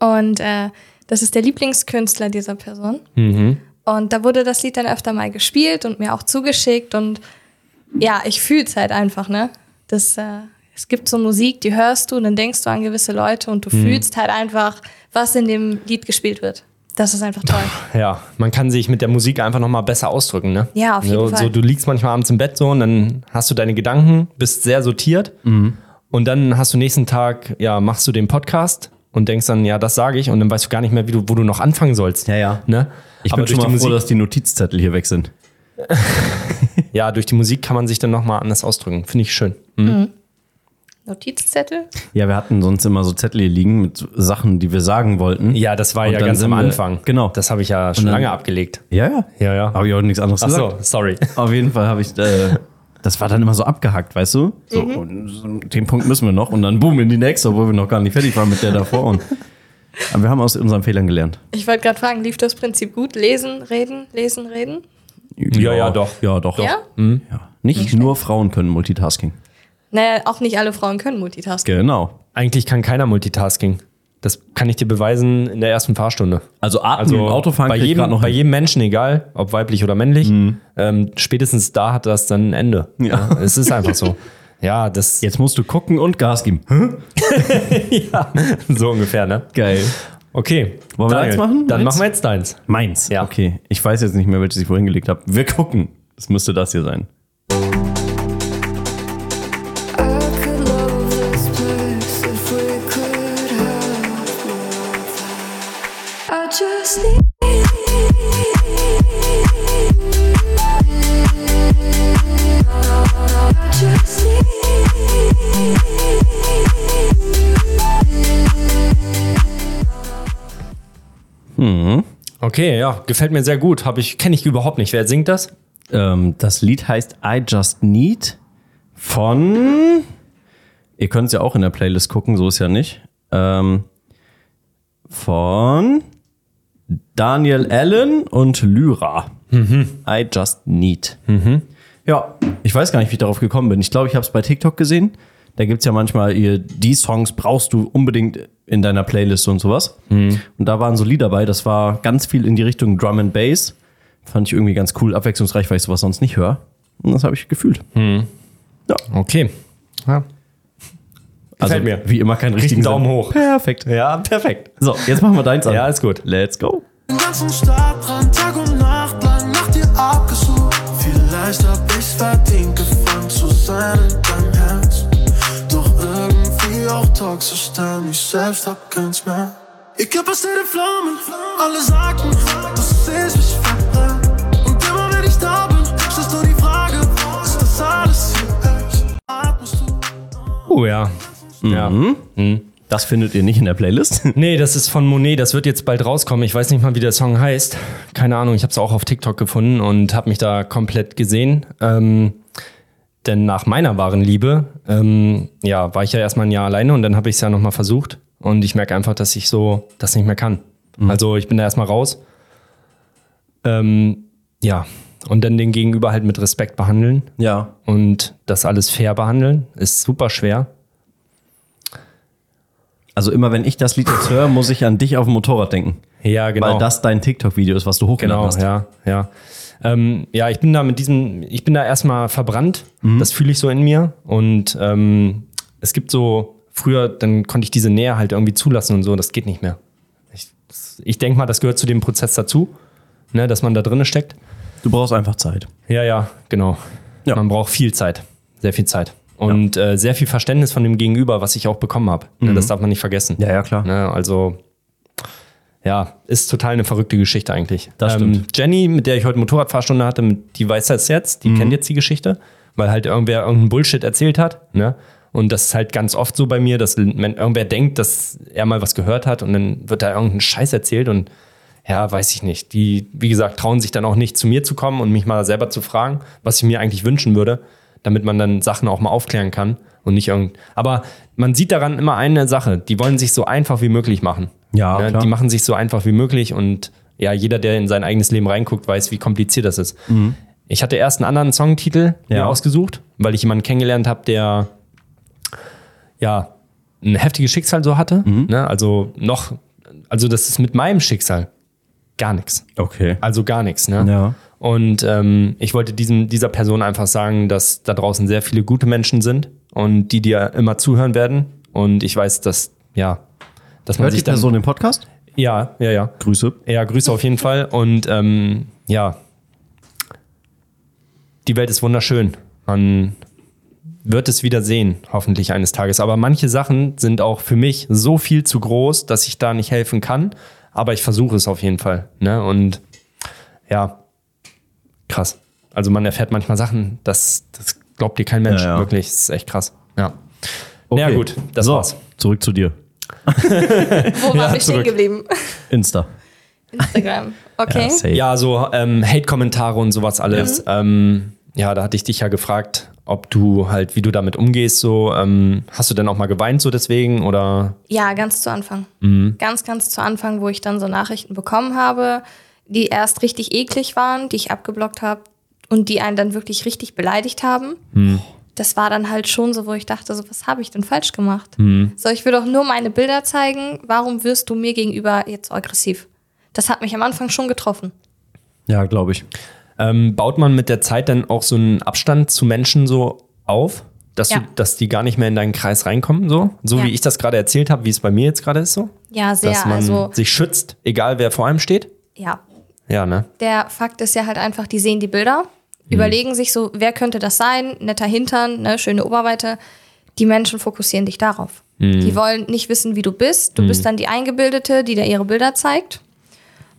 Speaker 3: Und äh, das ist der Lieblingskünstler dieser Person. Und da wurde das Lied dann öfter mal gespielt und mir auch zugeschickt. Und ja, ich fühle es halt einfach, ne? Das, äh, es gibt so Musik, die hörst du und dann denkst du an gewisse Leute und du fühlst halt einfach, was in dem Lied gespielt wird. Das ist einfach toll.
Speaker 2: Ja, man kann sich mit der Musik einfach nochmal besser ausdrücken, ne?
Speaker 3: Ja, auf jeden
Speaker 2: so,
Speaker 3: Fall.
Speaker 2: So, du liegst manchmal abends im Bett so und dann hast du deine Gedanken, bist sehr sortiert und dann hast du nächsten Tag, ja, machst du den Podcast und denkst dann, ja, das sage ich und dann weißt du gar nicht mehr, wie du, wo du noch anfangen sollst.
Speaker 1: Ja, ja.
Speaker 2: Ne?
Speaker 1: Ich
Speaker 2: Aber
Speaker 1: bin schon
Speaker 2: durch
Speaker 1: mal froh,
Speaker 2: Musik,
Speaker 1: dass die Notizzettel hier weg sind.
Speaker 2: Ja, durch die Musik kann man sich dann nochmal anders ausdrücken. Finde ich schön.
Speaker 3: Notizzettel?
Speaker 1: Ja, wir hatten sonst immer so Zettel hier liegen mit Sachen, die wir sagen wollten.
Speaker 2: Ja, das war
Speaker 1: Und
Speaker 2: ja ganz am
Speaker 1: wir-
Speaker 2: Anfang.
Speaker 1: genau.
Speaker 2: Das habe ich ja schon
Speaker 1: dann-
Speaker 2: lange abgelegt.
Speaker 1: Ja, ja.
Speaker 2: Ja, ja.
Speaker 1: Habe ich auch nichts anderes
Speaker 2: Ach so,
Speaker 1: gesagt.
Speaker 2: sorry.
Speaker 1: Auf jeden Fall habe ich, äh, das war dann immer so abgehackt, weißt du? So,
Speaker 3: Mhm.
Speaker 1: und so, den Punkt müssen wir noch und dann boom in die nächste, obwohl wir noch gar nicht fertig waren mit der davor. Und, aber wir haben aus unseren Fehlern gelernt.
Speaker 3: Ich wollte gerade fragen, lief das Prinzip gut? Lesen, reden, lesen, reden?
Speaker 2: Ja, ja, doch.
Speaker 1: Ja, doch.
Speaker 3: Ja?
Speaker 1: ja. Nicht nur Frauen können Multitasking.
Speaker 3: Naja, auch nicht alle Frauen können Multitasking.
Speaker 1: Genau.
Speaker 2: Eigentlich kann keiner Multitasking. Das kann ich dir beweisen in der ersten Fahrstunde.
Speaker 1: Also Atmen
Speaker 2: Also
Speaker 1: im Autofahren
Speaker 2: bei jedem,
Speaker 1: noch
Speaker 2: bei.
Speaker 1: Mhm.
Speaker 2: jedem Menschen, egal ob weiblich oder männlich, ähm, spätestens da hat das dann ein Ende.
Speaker 1: Ja.
Speaker 2: es ist einfach so. Ja, das
Speaker 1: Jetzt musst du gucken und Gas geben.
Speaker 2: so ungefähr, ne?
Speaker 1: Geil.
Speaker 2: Okay.
Speaker 1: Wollen wir deins machen?
Speaker 2: Dann
Speaker 1: Meins?
Speaker 2: machen wir jetzt deins.
Speaker 1: Meins.
Speaker 2: Ja.
Speaker 1: Okay. Ich weiß jetzt nicht mehr, welches ich vorhin gelegt habe. Wir gucken. Es müsste das hier sein.
Speaker 2: Okay, ja, gefällt mir sehr gut. Habe ich kenne ich überhaupt nicht. Wer singt das?
Speaker 1: Ähm, das Lied heißt I Just Need von. Ihr könnt es ja auch in der Playlist gucken, so ist ja nicht. Ähm, von Daniel Allen und Lyra. I Just Need. Ja, ich weiß gar nicht, wie ich darauf gekommen bin. Ich glaube, ich habe es bei TikTok gesehen. Da gibt es ja manchmal, ihr, die Songs brauchst du unbedingt in deiner Playlist und sowas. Und da waren so Lieder dabei, das war ganz viel in die Richtung Drum and Bass. Fand ich irgendwie ganz cool, abwechslungsreich, weil ich sowas sonst nicht höre. Und das habe ich gefühlt.
Speaker 2: Okay. Ja.
Speaker 1: Also,
Speaker 2: Gefällt mir.
Speaker 1: wie immer keinen richtigen
Speaker 2: Daumen
Speaker 1: Sinn.
Speaker 2: hoch.
Speaker 1: Perfekt.
Speaker 2: Ja, perfekt.
Speaker 1: So, jetzt machen wir deins an.
Speaker 2: Ja, ist gut.
Speaker 1: Let's go.
Speaker 5: Den ganzen Stadtrand, Tag und Nacht lang nach dir abgesucht. Vielleicht hab ich's verdient, gefangen zu sein. Doch toxisch, denn ich selbst hab keins mehr. Ich geb es dir in Flammen, alle sagten, dass du siehst, wie ich verbrenne. Und immer wenn ich da bin, stellst du die Frage, ist das alles hier?
Speaker 2: Oh ja. Ja.
Speaker 1: Das findet ihr nicht in der Playlist.
Speaker 2: Nee, das ist von Monet, das wird jetzt bald rauskommen. Ich weiß nicht mal, wie der Song heißt. Keine Ahnung, ich habe es auch auf TikTok gefunden und habe mich da komplett gesehen. Ähm, denn nach meiner wahren Liebe, ähm, ja, war ich ja erstmal ein Jahr alleine und dann habe ich es ja nochmal versucht. Und ich merke einfach, dass ich so das nicht mehr kann. Also ich bin da erstmal raus. Ähm, ja, und dann den Gegenüber halt mit Respekt behandeln
Speaker 1: ja.
Speaker 2: und das alles fair behandeln, ist super schwer.
Speaker 1: Also immer wenn ich das Lied jetzt höre, muss ich an dich auf dem Motorrad denken.
Speaker 2: Ja, genau.
Speaker 1: Weil das dein TikTok-Video ist, was du hochgeladen
Speaker 2: Genau,
Speaker 1: hast.
Speaker 2: ja, ja. Ähm, ja, ich bin da mit diesem, ich bin da erstmal verbrannt. Das fühle ich so in mir. Und ähm, es gibt so, früher, dann konnte ich diese Nähe halt irgendwie zulassen und so, das geht nicht mehr. Ich, ich denke mal, das gehört zu dem Prozess dazu, ne, dass man da drinne steckt.
Speaker 1: Du brauchst einfach Zeit.
Speaker 2: Ja, ja, genau.
Speaker 1: Ja.
Speaker 2: Man braucht viel Zeit. sehr viel Zeit. Und äh, sehr viel Verständnis von dem Gegenüber, was ich auch bekommen habe. Ne, Das darf man nicht vergessen.
Speaker 1: Ja, ja, klar.
Speaker 2: Ne, also, ja, ist total eine verrückte Geschichte eigentlich. Ähm,
Speaker 1: Das stimmt.
Speaker 2: Jenny, mit der ich heute Motorradfahrstunde hatte, die weiß das jetzt,
Speaker 1: Mhm.
Speaker 2: die kennt jetzt die Geschichte, weil halt irgendwer irgendeinen Bullshit erzählt hat. Ne? Und das ist halt ganz oft so bei mir, dass wenn irgendwer denkt, dass er mal was gehört hat und dann wird da irgendein Scheiß erzählt und ja, weiß ich nicht. Die, wie gesagt, trauen sich dann auch nicht zu mir zu kommen und mich mal selber zu fragen, was ich mir eigentlich wünschen würde, damit man dann Sachen auch mal aufklären kann und nicht irgend. Aber man sieht daran immer eine Sache: Die wollen sich so einfach wie möglich machen.
Speaker 1: Ja,
Speaker 2: Ne? Die machen sich so einfach wie möglich und ja, jeder, der in sein eigenes Leben reinguckt, weiß, wie kompliziert das ist. Ich hatte erst einen anderen Songtitel mir
Speaker 1: Mhm. Ja.
Speaker 2: ausgesucht, weil ich jemanden kennengelernt habe, der ja ein heftiges Schicksal so hatte.
Speaker 1: Mhm.
Speaker 2: Ne? Also noch, also das ist mit meinem Schicksal gar nichts.
Speaker 1: Okay.
Speaker 2: Also gar nichts. Ne?
Speaker 1: Ja.
Speaker 2: Und ähm, ich wollte diesem, dieser Person einfach sagen, dass da draußen sehr viele gute Menschen sind und die dir immer zuhören werden. Und ich weiß, dass, ja, dass man
Speaker 1: Hört die
Speaker 2: sich dann.
Speaker 1: Person den Podcast?
Speaker 2: Ja, ja, ja.
Speaker 1: Grüße.
Speaker 2: Ja, Grüße auf jeden Fall. Und ähm, ja, die Welt ist wunderschön. Man wird es wieder sehen, hoffentlich eines Tages. Aber manche Sachen sind auch für mich so viel zu groß, dass ich da nicht helfen kann. Aber ich versuche es auf jeden Fall. Ne? Und ja, krass. Also man erfährt manchmal Sachen, das, das glaubt dir kein Mensch.
Speaker 1: Ja, ja.
Speaker 2: Wirklich, das ist echt krass. Ja. Ja gut, das
Speaker 1: so,
Speaker 2: war's.
Speaker 1: Zurück zu dir.
Speaker 3: Wo waren
Speaker 2: Ja,
Speaker 3: wir stehen geblieben?
Speaker 1: Insta.
Speaker 3: Instagram. Okay.
Speaker 1: safe.
Speaker 2: Ja, so ähm, Hate-Kommentare und sowas alles. Ähm, ja, da hatte ich dich ja gefragt, ob du halt, wie du damit umgehst. So, ähm, hast du denn auch mal geweint so deswegen oder?
Speaker 3: Ja, ganz zu Anfang.
Speaker 2: Mhm.
Speaker 3: Ganz, ganz zu Anfang, wo ich dann so Nachrichten bekommen habe, die erst richtig eklig waren, die ich abgeblockt habe und die einen dann wirklich richtig beleidigt haben.
Speaker 2: Mhm.
Speaker 3: Das war dann halt schon so, wo ich dachte, so, was habe ich denn falsch gemacht?
Speaker 2: Mhm.
Speaker 3: So, ich will doch nur meine Bilder zeigen. Warum wirst du mir gegenüber jetzt so aggressiv? Das hat mich am Anfang schon getroffen.
Speaker 1: Ja, glaube ich.
Speaker 2: Ähm, baut man mit der Zeit dann auch so einen Abstand zu Menschen so auf, dass,
Speaker 3: Ja.
Speaker 2: du, dass die gar nicht mehr in deinen Kreis reinkommen? So, so
Speaker 3: Ja.
Speaker 2: wie ich das gerade erzählt habe, wie es bei mir jetzt gerade ist so?
Speaker 3: Ja, sehr.
Speaker 2: dass man
Speaker 3: Also,
Speaker 2: sich schützt, egal wer vor einem steht?
Speaker 3: ja.
Speaker 2: Ja, ne?
Speaker 3: Der Fakt ist ja halt einfach, die sehen die Bilder, überlegen sich so, wer könnte das sein? Netter Hintern, ne, schöne Oberweite. Die Menschen fokussieren dich darauf. Die wollen nicht wissen, wie du bist. Du bist dann die Eingebildete, die dir ihre Bilder zeigt.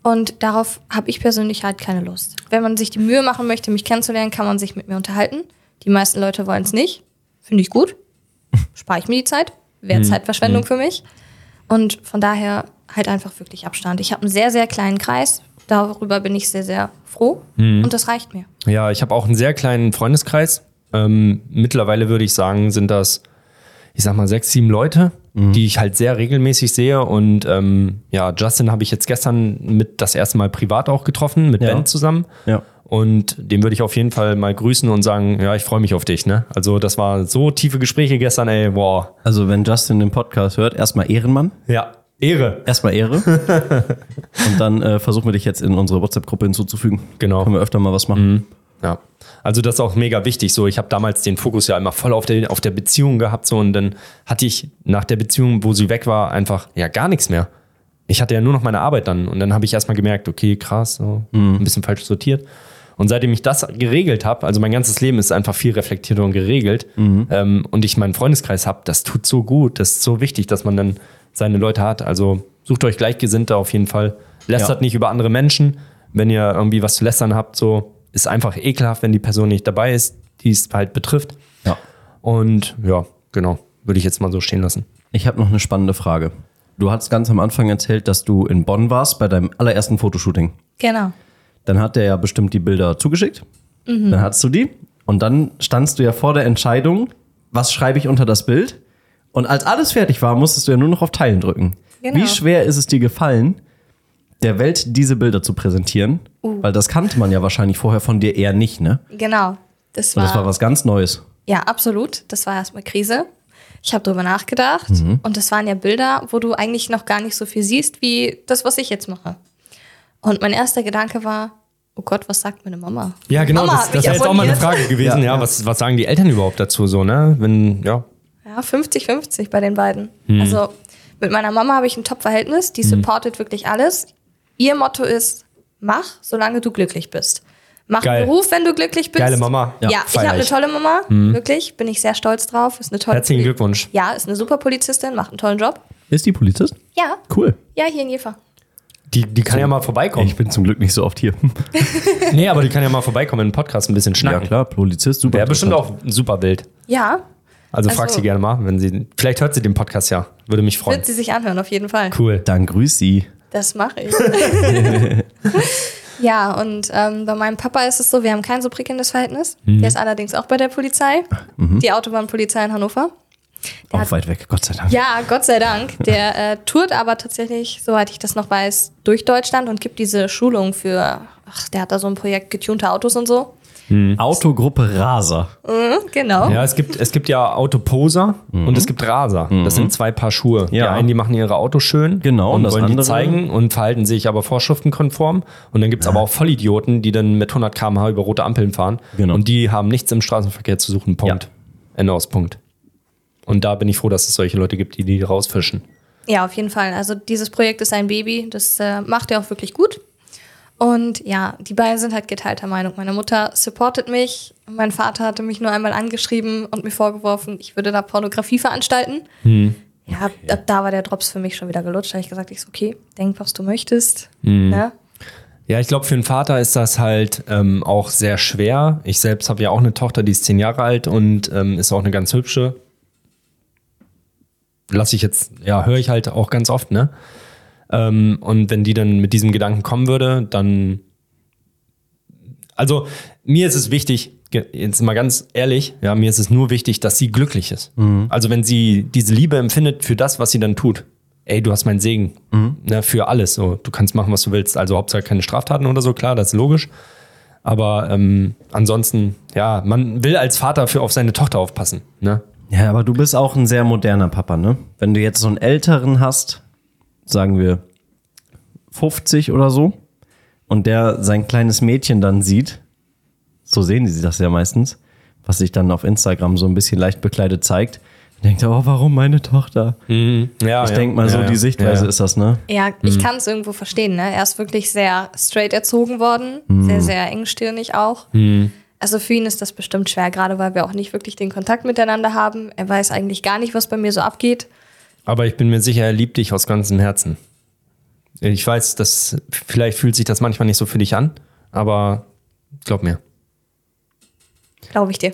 Speaker 3: Und darauf habe ich persönlich halt keine Lust. Wenn man sich die Mühe machen möchte, mich kennenzulernen, kann man sich mit mir unterhalten. Die meisten Leute wollen es nicht. Finde ich gut. Spare ich mir die Zeit. Wäre Zeitverschwendung für mich. Und von daher halt einfach wirklich Abstand. Ich habe einen sehr, sehr kleinen Kreis. Darüber bin ich sehr, sehr froh. Und das reicht mir.
Speaker 2: Ja, ich habe auch einen sehr kleinen Freundeskreis. Ähm, mittlerweile würde ich sagen, sind das, ich sag mal, sechs, sieben Leute, die ich halt sehr regelmäßig sehe. Und ähm, ja, Justin habe ich jetzt gestern mit das erste Mal privat auch getroffen, mit
Speaker 1: Ja.
Speaker 2: Ben zusammen.
Speaker 1: Ja.
Speaker 2: Und den würde ich auf jeden Fall mal grüßen und sagen, ja, ich freue mich auf dich. Ne? Also das war so tiefe Gespräche gestern, ey, wow.
Speaker 1: Also, wenn Justin den Podcast hört, erstmal Ehrenmann.
Speaker 2: Ja, Ehre.
Speaker 1: Erstmal Ehre. Und dann äh, versuchen wir dich jetzt in unsere WhatsApp-Gruppe hinzuzufügen.
Speaker 2: Genau.
Speaker 1: Können wir öfter mal was machen.
Speaker 2: Ja, also das ist auch mega wichtig. So, ich habe damals den Fokus ja immer voll auf der, auf der Beziehung gehabt. So, und dann hatte ich nach der Beziehung, wo sie weg war, einfach ja gar nichts mehr. Ich hatte ja nur noch meine Arbeit dann. Und dann habe ich erstmal gemerkt, okay, krass, so, ein bisschen falsch sortiert. Und seitdem ich das geregelt habe, also mein ganzes Leben ist einfach viel reflektierter und geregelt, ähm, und ich meinen Freundeskreis habe, das tut so gut, das ist so wichtig, dass man dann seine Leute hat. Also sucht euch Gleichgesinnte auf jeden Fall. Lästert
Speaker 1: Ja.
Speaker 2: nicht über andere Menschen. Wenn ihr irgendwie was zu lästern habt, so ist einfach ekelhaft, wenn die Person nicht dabei ist, die es halt betrifft.
Speaker 1: Ja.
Speaker 2: Und ja, genau, würde ich jetzt mal so stehen lassen.
Speaker 1: Ich habe noch eine spannende Frage. Du hast ganz am Anfang erzählt, dass du in Bonn warst bei deinem allerersten Fotoshooting.
Speaker 3: Genau.
Speaker 1: Dann hat der ja bestimmt die Bilder zugeschickt. Dann hattest du die. Und dann standst du ja vor der Entscheidung, was schreibe ich unter das Bild? Und als alles fertig war, musstest du ja nur noch auf Teilen drücken.
Speaker 3: Genau.
Speaker 1: Wie schwer ist es dir gefallen, der Welt diese Bilder zu präsentieren? Weil das kannte man ja wahrscheinlich vorher von dir eher nicht, ne?
Speaker 3: Genau. Das
Speaker 1: Und
Speaker 3: war,
Speaker 1: das war was ganz Neues.
Speaker 3: Ja, absolut. Das war erstmal Krise. Ich habe drüber nachgedacht
Speaker 1: Mhm.
Speaker 3: und das waren ja Bilder, wo du eigentlich noch gar nicht so viel siehst, wie das, was ich jetzt mache. Und mein erster Gedanke war, oh Gott, was sagt meine Mama?
Speaker 2: Ja, genau,
Speaker 3: Mama
Speaker 2: das, das wäre jetzt auch mal eine. Frage gewesen. Ja, Was, was sagen die Eltern überhaupt dazu so, ne? Wenn, ja.
Speaker 3: Ja, 50-50 bei den beiden.
Speaker 2: Hm.
Speaker 3: Also mit meiner Mama habe ich ein Top-Verhältnis, die supportet wirklich alles. Ihr Motto ist, mach, solange du glücklich bist. Mach
Speaker 2: Geil.
Speaker 3: einen Beruf, wenn du glücklich bist.
Speaker 2: Geile Mama.
Speaker 3: Ja,
Speaker 2: Ja,
Speaker 3: ich habe eine tolle Mama, wirklich. Bin ich sehr stolz drauf. Ist eine tolle
Speaker 2: Herzlichen
Speaker 3: Poli-
Speaker 2: Glückwunsch.
Speaker 3: Ja, ist eine super Polizistin, macht einen tollen Job.
Speaker 1: Ist die Polizist?
Speaker 3: Ja,
Speaker 1: Cool.
Speaker 3: ja, hier in Jever.
Speaker 2: Die, die kann ja mal vorbeikommen.
Speaker 1: Ich bin zum Glück nicht so oft hier.
Speaker 2: Nee, aber die kann ja mal vorbeikommen in den Podcast ein bisschen
Speaker 1: ja,
Speaker 2: schnacken.
Speaker 1: klar, Polizist, super.
Speaker 2: Wäre bestimmt auch super wild.
Speaker 3: Ja,
Speaker 2: Also, frag
Speaker 3: Also-
Speaker 2: sie gerne mal, wenn sie. Vielleicht hört sie den Podcast ja. Würde mich freuen.
Speaker 3: wird sie sich anhören, auf jeden Fall.
Speaker 2: Cool.
Speaker 1: Dann grüß sie.
Speaker 3: Das mache ich. ja, und ähm, bei meinem Papa ist es so, wir haben kein so prickelndes Verhältnis.
Speaker 2: Mhm.
Speaker 3: Der ist allerdings auch bei der Polizei, die Autobahnpolizei in Hannover. Der
Speaker 1: Auch
Speaker 3: hat-
Speaker 1: weit weg, Gott sei Dank.
Speaker 3: Ja, Gott sei Dank. Der äh, tourt aber tatsächlich, soweit ich das noch weiß, durch Deutschland und gibt diese Schulung für, ach, der hat da so ein Projekt getunte Autos und so.
Speaker 1: Autogruppe Raser.
Speaker 3: Genau.
Speaker 2: Ja, es gibt, es gibt ja Autoposer und es gibt Raser. Das sind zwei Paar Schuhe. Die
Speaker 1: Ja.
Speaker 2: einen, die machen ihre Autos schön
Speaker 1: Genau, und
Speaker 2: und
Speaker 1: das
Speaker 2: wollen die zeigen und verhalten sich aber vorschriftenkonform. Und dann gibt es aber auch Vollidioten, die dann mit 100 km/h über rote Ampeln fahren.
Speaker 1: Genau.
Speaker 2: Und die haben nichts im Straßenverkehr zu suchen. Punkt. Ende aus Punkt. Und da bin ich froh, dass es solche Leute gibt, die die rausfischen.
Speaker 3: Ja, auf jeden Fall. Also dieses Projekt ist ein Baby, das äh, macht er auch wirklich gut. Und ja, die beiden sind halt geteilter Meinung. Meine Mutter supportet mich. Mein Vater hatte mich nur einmal angeschrieben und mir vorgeworfen, ich würde da Pornografie veranstalten. Ja, ab, ab da war der Drops für mich schon wieder gelutscht. Da habe ich gesagt, ich so, okay, denk, was du möchtest. Ne?
Speaker 2: Ja, ich glaube, für einen Vater ist das halt ähm, auch sehr schwer. Ich selbst habe ja auch eine Tochter, die ist zehn Jahre alt und ähm, ist auch eine ganz hübsche. Lass ich jetzt, ja, höre ich halt auch ganz oft, ne? Ähm, und wenn die dann mit diesem Gedanken kommen würde, dann. Also, mir ist es wichtig, jetzt mal ganz ehrlich, ja, mir ist es nur wichtig, dass sie glücklich ist. Also, wenn sie diese Liebe empfindet für das, was sie dann tut, ey, du hast meinen Segen ne, für alles. So, du kannst machen, was du willst. Also, Hauptsache keine Straftaten oder so, klar, das ist logisch. Aber ähm, ansonsten, ja, man will als Vater für auf seine Tochter aufpassen. Ne?
Speaker 1: Ja, aber du bist auch ein sehr moderner Papa, ne? Wenn du jetzt so einen älteren hast, sagen wir 50 oder so, und der sein kleines Mädchen dann sieht, so sehen die das ja meistens, was sich dann auf Instagram so ein bisschen leicht bekleidet zeigt, denkt er, oh, warum meine Tochter?
Speaker 2: Ja,
Speaker 1: Ich denk mal so, die Sichtweise ist das, ne?
Speaker 3: Ja, ich kann es irgendwo verstehen. Ne? Er ist wirklich sehr straight erzogen worden, sehr, sehr engstirnig auch. Also für ihn ist das bestimmt schwer, gerade weil wir auch nicht wirklich den Kontakt miteinander haben. Er weiß eigentlich gar nicht, was bei mir so abgeht.
Speaker 2: Aber ich bin mir sicher, er liebt dich aus ganzem Herzen. Ich weiß, dass vielleicht fühlt sich das manchmal nicht so für dich an, aber glaub mir.
Speaker 3: Glaube ich dir.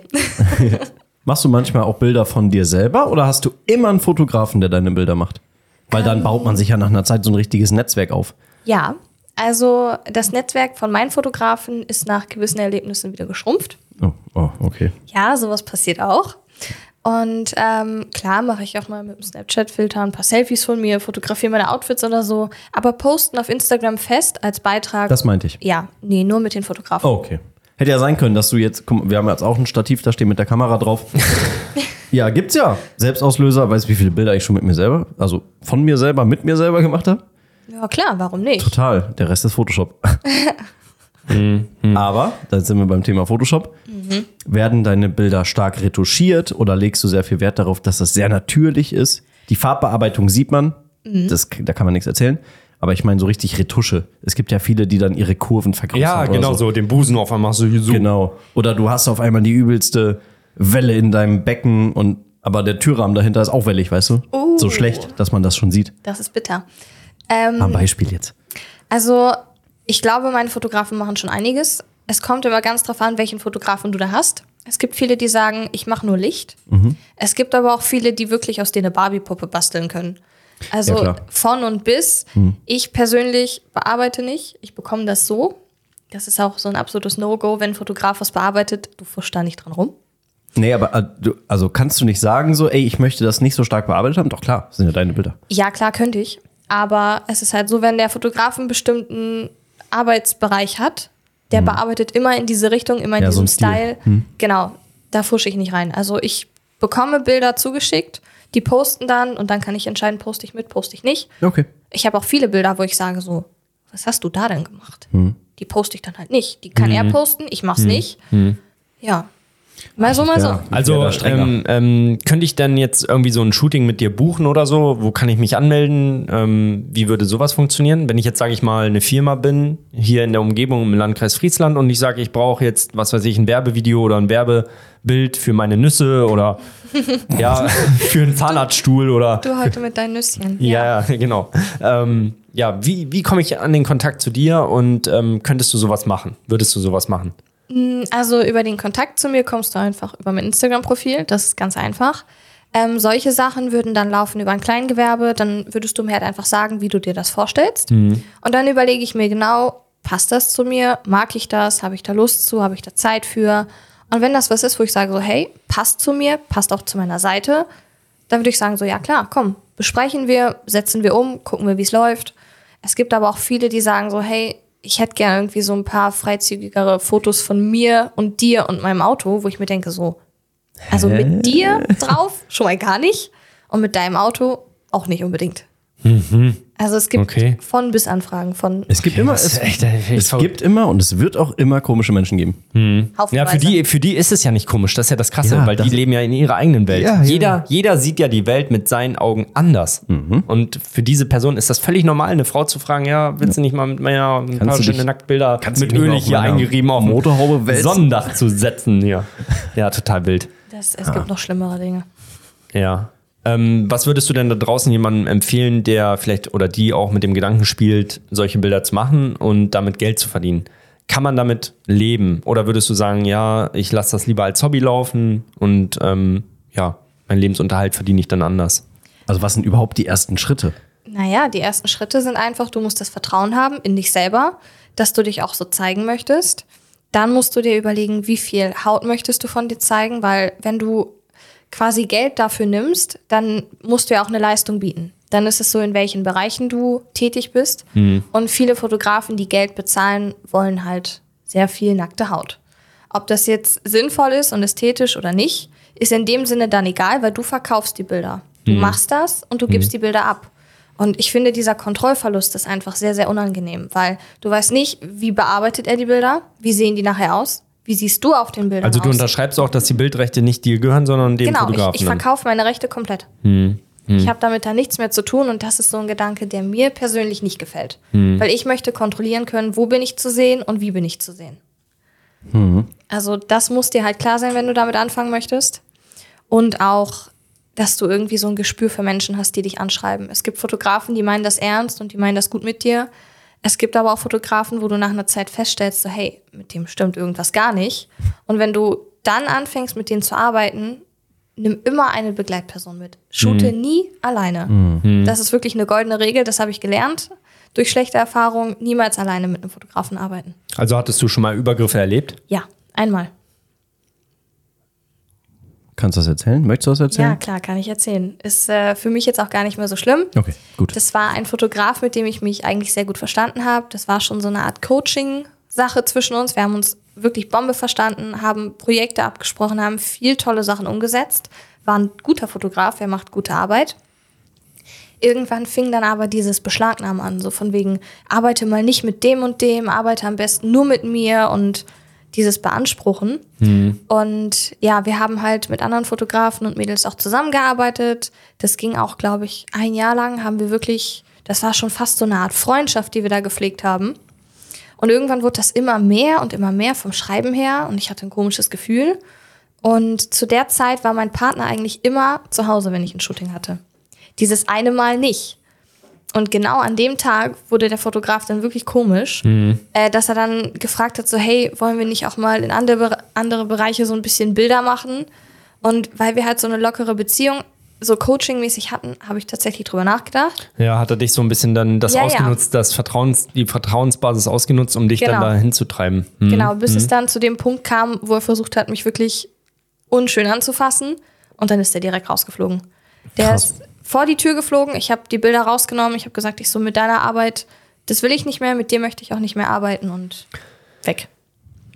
Speaker 1: Machst du manchmal auch Bilder von dir selber oder hast du immer einen Fotografen, der deine Bilder macht? Weil dann baut man sich ja nach einer Zeit so ein richtiges Netzwerk auf.
Speaker 3: Ja, also das Netzwerk von meinen Fotografen ist nach gewissen Erlebnissen wieder geschrumpft.
Speaker 1: Oh, oh okay.
Speaker 3: Ja, sowas passiert auch. Und ähm, klar mache ich auch mal mit dem Snapchat-Filter ein paar Selfies von mir, fotografiere meine Outfits oder so. Aber posten auf Instagram fest als Beitrag.
Speaker 1: Das meinte ich.
Speaker 3: ja, nee, nur mit den Fotografen.
Speaker 1: Oh, okay. Hätte ja sein können, dass du jetzt, mal, wir haben jetzt auch ein Stativ, da steht mit der Kamera drauf. ja, gibt's ja. Selbstauslöser, weißt du, wie viele Bilder ich schon mit mir selber, also von mir selber, mit mir selber gemacht habe?
Speaker 3: Ja, klar, warum nicht?
Speaker 1: Total. Der Rest ist Photoshop. Aber, da sind wir beim Thema Photoshop. Werden deine Bilder stark retuschiert oder legst du sehr viel Wert darauf, dass das sehr natürlich ist? Die Farbbearbeitung sieht man, das, da kann man nichts erzählen. Aber ich meine so richtig Retusche. Es gibt ja viele, die dann ihre Kurven vergrößern.
Speaker 2: Ja,
Speaker 1: oder
Speaker 2: genau so. Den Busen auf einmal so. so.
Speaker 1: Genau. Oder du hast auf einmal die übelste Welle in deinem Becken und aber der Türrahmen dahinter ist auch wellig, weißt du?
Speaker 3: Oh.
Speaker 1: So schlecht, dass man das schon sieht.
Speaker 3: Das ist bitter. Ähm,
Speaker 1: Am Beispiel jetzt.
Speaker 3: Also, ich glaube, meine Fotografen machen schon einiges. Es kommt immer ganz drauf an, welchen Fotografen du da hast. Es gibt viele, die sagen, ich mache nur Licht. Es gibt aber auch viele, die wirklich aus dir eine Barbie-Puppe basteln können. Also
Speaker 1: Ja,
Speaker 3: von und bis. Ich persönlich bearbeite nicht. Ich bekomme das so. Das ist auch so ein absolutes No-Go, wenn ein Fotograf was bearbeitet, du fuschst da nicht dran rum.
Speaker 1: Nee, aber äh, also kannst du nicht sagen so, ey, ich möchte das nicht so stark bearbeitet haben? Doch klar, das sind ja deine Bilder.
Speaker 3: Ja, klar, könnte ich. Aber es ist halt so, wenn der Fotograf einen bestimmten Arbeitsbereich hat, der bearbeitet immer in diese Richtung, immer in
Speaker 1: Ja, so
Speaker 3: diesem
Speaker 1: Stil.
Speaker 3: Style. Genau, da fusche ich nicht rein. Also ich bekomme Bilder zugeschickt, die posten dann und dann kann ich entscheiden, poste ich mit, poste ich nicht.
Speaker 1: Okay.
Speaker 3: Ich habe auch viele Bilder, wo ich sage so, was hast du da denn gemacht? Die poste ich dann halt nicht. Die kann er posten, ich mach's nicht. Ja, Mal so, mal so.
Speaker 1: Ja.
Speaker 2: Also ähm, ähm, könnte ich dann jetzt irgendwie so ein Shooting mit dir buchen oder so? Wo kann ich mich anmelden? Ähm, wie würde sowas funktionieren? Wenn ich jetzt, sage ich mal, eine Firma bin, hier in der Umgebung im Landkreis Friesland und ich sage, ich brauche jetzt, was weiß ich, ein Werbevideo oder ein Werbebild für meine Nüsse oder ja, für einen Zahnarztstuhl oder
Speaker 3: Du heute mit deinen Nüsschen.
Speaker 2: ja, ja, genau. Ähm, ja, wie, wie komme ich an den Kontakt zu dir und ähm, könntest du sowas machen? Würdest du sowas machen?
Speaker 3: Also über den Kontakt zu mir kommst du einfach über mein Instagram-Profil. Das ist ganz einfach. Ähm, solche Sachen würden dann laufen über ein Kleingewerbe. Dann würdest du mir halt einfach sagen, wie du dir das vorstellst. Und dann überlege ich mir genau, passt das zu mir? Mag ich das? Habe ich da Lust zu? Habe ich da Zeit für? Und wenn das was ist, wo ich sage so, hey, passt zu mir, passt auch zu meiner Seite, dann würde ich sagen so, ja klar, komm, besprechen wir, setzen wir um, gucken wir, wie es läuft. Es gibt aber auch viele, die sagen so, hey, ich hätte gerne irgendwie so ein paar freizügigere Fotos von mir und dir und meinem Auto, wo ich mir denke so, also mit dir drauf? Schon mal gar nicht. Und mit deinem Auto auch nicht unbedingt. Also es gibt
Speaker 2: Okay.
Speaker 3: von bis Anfragen von
Speaker 1: Es gibt immer,
Speaker 2: das
Speaker 1: es,
Speaker 2: echt- echt
Speaker 1: es gibt immer und es wird auch immer komische Menschen geben.
Speaker 2: Ja,
Speaker 3: Haufenweise.
Speaker 2: für die, für die ist es ja nicht komisch. Das ist ja das Krasse,
Speaker 1: Ja,
Speaker 2: weil die
Speaker 1: das-
Speaker 2: leben ja in ihrer eigenen Welt.
Speaker 1: Ja, ja.
Speaker 2: jeder, jeder sieht ja die Welt mit seinen Augen anders. Und für diese Person ist das völlig normal, eine Frau zu fragen, ja, willst du nicht mal mit meiner ein paar schöne
Speaker 1: dich-
Speaker 2: Nacktbilder
Speaker 1: kannst du
Speaker 2: mit Öl hier eingerieben auf
Speaker 1: Motorhaube wälzen?
Speaker 2: Sonnendach zu setzen? Ja, ja total wild.
Speaker 3: das, es gibt noch schlimmere Dinge.
Speaker 2: Ja. Ähm, was würdest du denn da draußen jemandem empfehlen, der vielleicht oder die auch mit dem Gedanken spielt, solche Bilder zu machen und damit Geld zu verdienen? Kann man damit leben? Oder würdest du sagen, ja, ich lasse das lieber als Hobby laufen und ähm, ja, meinen Lebensunterhalt verdiene ich dann anders?
Speaker 1: Also was sind überhaupt die ersten Schritte?
Speaker 3: Naja, die ersten Schritte sind einfach, du musst das Vertrauen haben in dich selber, dass du dich auch so zeigen möchtest. Dann musst du dir überlegen, wie viel Haut möchtest du von dir zeigen, weil wenn du quasi Geld dafür nimmst, dann musst du ja auch eine Leistung bieten. Dann ist es so, in welchen Bereichen du tätig bist. Und viele Fotografen, die Geld bezahlen, wollen halt sehr viel nackte Haut. Ob das jetzt sinnvoll ist und ästhetisch oder nicht, ist in dem Sinne dann egal, weil du verkaufst die Bilder. Du machst das und du gibst die Bilder ab. Und ich finde, dieser Kontrollverlust ist einfach sehr, sehr unangenehm, weil du weißt nicht, wie bearbeitet er die Bilder, wie sehen die nachher aus, wie siehst du auf den Bildern
Speaker 2: Also du
Speaker 3: aus.
Speaker 2: unterschreibst auch, dass die Bildrechte nicht dir gehören, sondern dem
Speaker 3: Genau, ich,
Speaker 2: Fotografen.
Speaker 3: ich
Speaker 2: dann.
Speaker 3: verkaufe meine Rechte komplett. Ich habe damit da nichts mehr zu tun und das ist so ein Gedanke, der mir persönlich nicht gefällt. Weil ich möchte kontrollieren können, wo bin ich zu sehen und wie bin ich zu sehen. Also das muss dir halt klar sein, wenn du damit anfangen möchtest. Und auch, dass du irgendwie so ein Gespür für Menschen hast, die dich anschreiben. Es gibt Fotografen, die meinen das ernst und die meinen das gut mit dir. Es gibt aber auch Fotografen, wo du nach einer Zeit feststellst, so, hey, mit dem stimmt irgendwas gar nicht. Und wenn du dann anfängst, mit denen zu arbeiten, nimm immer eine Begleitperson mit. Shoote nie alleine. Das ist wirklich eine goldene Regel, das habe ich gelernt. Durch schlechte Erfahrungen niemals alleine mit einem Fotografen arbeiten.
Speaker 2: Also hattest du schon mal Übergriffe erlebt?
Speaker 3: Ja, einmal.
Speaker 1: Kannst du das erzählen? Möchtest du das
Speaker 3: Ja,
Speaker 1: erzählen?
Speaker 3: klar, kann ich erzählen. Ist äh, für mich jetzt auch gar nicht mehr so schlimm.
Speaker 1: Okay, gut.
Speaker 3: Das war ein Fotograf, mit dem ich mich eigentlich sehr gut verstanden habe. Das war schon so eine Art Coaching-Sache zwischen uns. Wir haben uns wirklich Bombe verstanden, haben Projekte abgesprochen, haben viel tolle Sachen umgesetzt. War ein guter Fotograf, er macht gute Arbeit. Irgendwann fing dann aber dieses Beschlagnahmen an, so von wegen, arbeite mal nicht mit dem und dem, arbeite am besten nur mit mir und dieses Beanspruchen. Und ja, wir haben halt mit anderen Fotografen und Mädels auch zusammengearbeitet. Das ging auch, glaube ich, ein Jahr lang haben wir wirklich, das war schon fast so eine Art Freundschaft, die wir da gepflegt haben. Und irgendwann wurde das immer mehr und immer mehr vom Schreiben her und ich hatte ein komisches Gefühl. Und zu der Zeit war mein Partner eigentlich immer zu Hause, wenn ich ein Shooting hatte. Dieses eine Mal nicht. Und genau an dem Tag wurde der Fotograf dann wirklich komisch, äh, dass er dann gefragt hat, so hey, wollen wir nicht auch mal in andere, andere Bereiche so ein bisschen Bilder machen? Und weil wir halt so eine lockere Beziehung so coachingmäßig hatten, habe ich tatsächlich drüber nachgedacht.
Speaker 2: Ja, hat er dich so ein bisschen dann das
Speaker 3: Ja, ja.
Speaker 2: ausgenutzt, das Vertrauens, die Vertrauensbasis ausgenutzt, um dich dann
Speaker 3: Genau.
Speaker 2: da hinzutreiben. Hm.
Speaker 3: Genau, bis es dann zu dem Punkt kam, wo er versucht hat, mich wirklich unschön anzufassen. Und dann ist er direkt rausgeflogen. Der
Speaker 1: Krass.
Speaker 3: ist vor die Tür geflogen. Ich habe die Bilder rausgenommen. Ich habe gesagt, ich so mit deiner Arbeit, das will ich nicht mehr, mit dir möchte ich auch nicht mehr arbeiten und weg.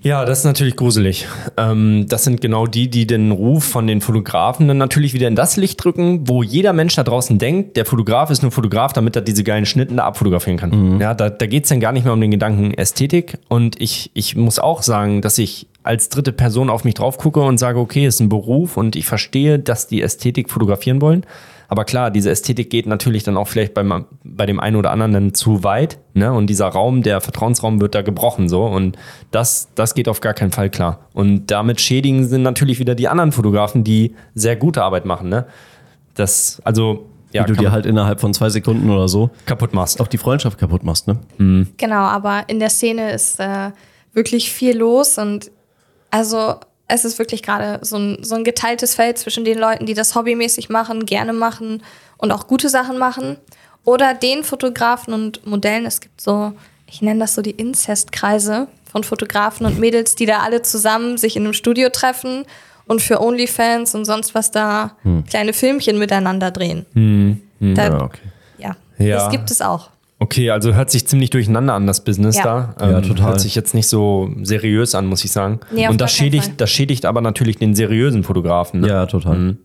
Speaker 2: Ja, das ist natürlich gruselig. Ähm, das sind genau die, die den Ruf von den Fotografen dann natürlich wieder in das Licht drücken, wo jeder Mensch da draußen denkt, der Fotograf ist nur Fotograf, damit er diese geilen Schnitten da abfotografieren kann. Ja, da, da geht es dann gar nicht mehr um den Gedanken Ästhetik. Und ich, ich muss auch sagen, dass ich als dritte Person auf mich drauf gucke und sage, okay, ist ein Beruf und ich verstehe, dass die Ästhetik fotografieren wollen. Aber klar, diese Ästhetik geht natürlich dann auch vielleicht beim, bei dem einen oder anderen dann zu weit. Ne? Und dieser Raum, der Vertrauensraum wird da gebrochen so. Und das, das geht auf gar keinen Fall klar. Und damit schädigen sind natürlich wieder die anderen Fotografen, die sehr gute Arbeit machen. Ne? Das, also, ja,
Speaker 1: Wie du dir halt innerhalb von zwei Sekunden oder so
Speaker 2: kaputt machst.
Speaker 1: auch die Freundschaft kaputt machst, ne?
Speaker 3: Genau, aber in der Szene ist äh, wirklich viel los und also es ist wirklich gerade so ein, so ein geteiltes Feld zwischen den Leuten, die das hobbymäßig machen, gerne machen und auch gute Sachen machen oder den Fotografen und Modellen. Es gibt so, ich nenne das so die Inzestkreise von Fotografen und Mädels, die da alle zusammen sich in einem Studio treffen und für OnlyFans und sonst was da kleine Filmchen miteinander drehen. Da,
Speaker 1: Ja, okay.
Speaker 3: ja,
Speaker 2: Ja.
Speaker 3: das gibt es auch.
Speaker 2: Okay, also hört sich ziemlich durcheinander an, das Business
Speaker 3: Ja.
Speaker 2: da. Ähm,
Speaker 1: Ja, total.
Speaker 2: Hört sich jetzt nicht so seriös an, muss ich sagen.
Speaker 3: Nee, auf
Speaker 2: Und das schädigt, das schädigt aber natürlich den seriösen Fotografen. Ne?
Speaker 1: Ja, total.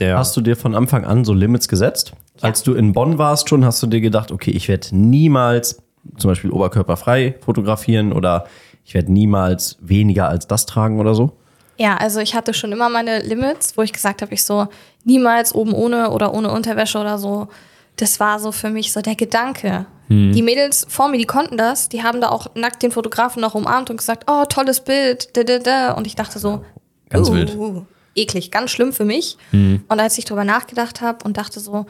Speaker 2: Der,
Speaker 1: Hast du dir von Anfang an so Limits gesetzt? Als du in Bonn warst schon, hast du dir gedacht, okay, ich werde niemals zum Beispiel oberkörperfrei fotografieren oder ich werde niemals weniger als das tragen oder so?
Speaker 3: Ja, also ich hatte schon immer meine Limits, wo ich gesagt habe, ich so niemals oben ohne oder ohne Unterwäsche oder so. Das war so für mich so der Gedanke.
Speaker 1: Hm.
Speaker 3: Die Mädels vor mir, die konnten das, die haben da auch nackt den Fotografen noch umarmt und gesagt, oh, tolles Bild, da, da, da. Und ich dachte so,
Speaker 1: Ganz
Speaker 3: uh,
Speaker 1: wild.
Speaker 3: eklig, ganz schlimm für mich.
Speaker 1: Hm.
Speaker 3: Und als ich drüber nachgedacht habe und dachte so,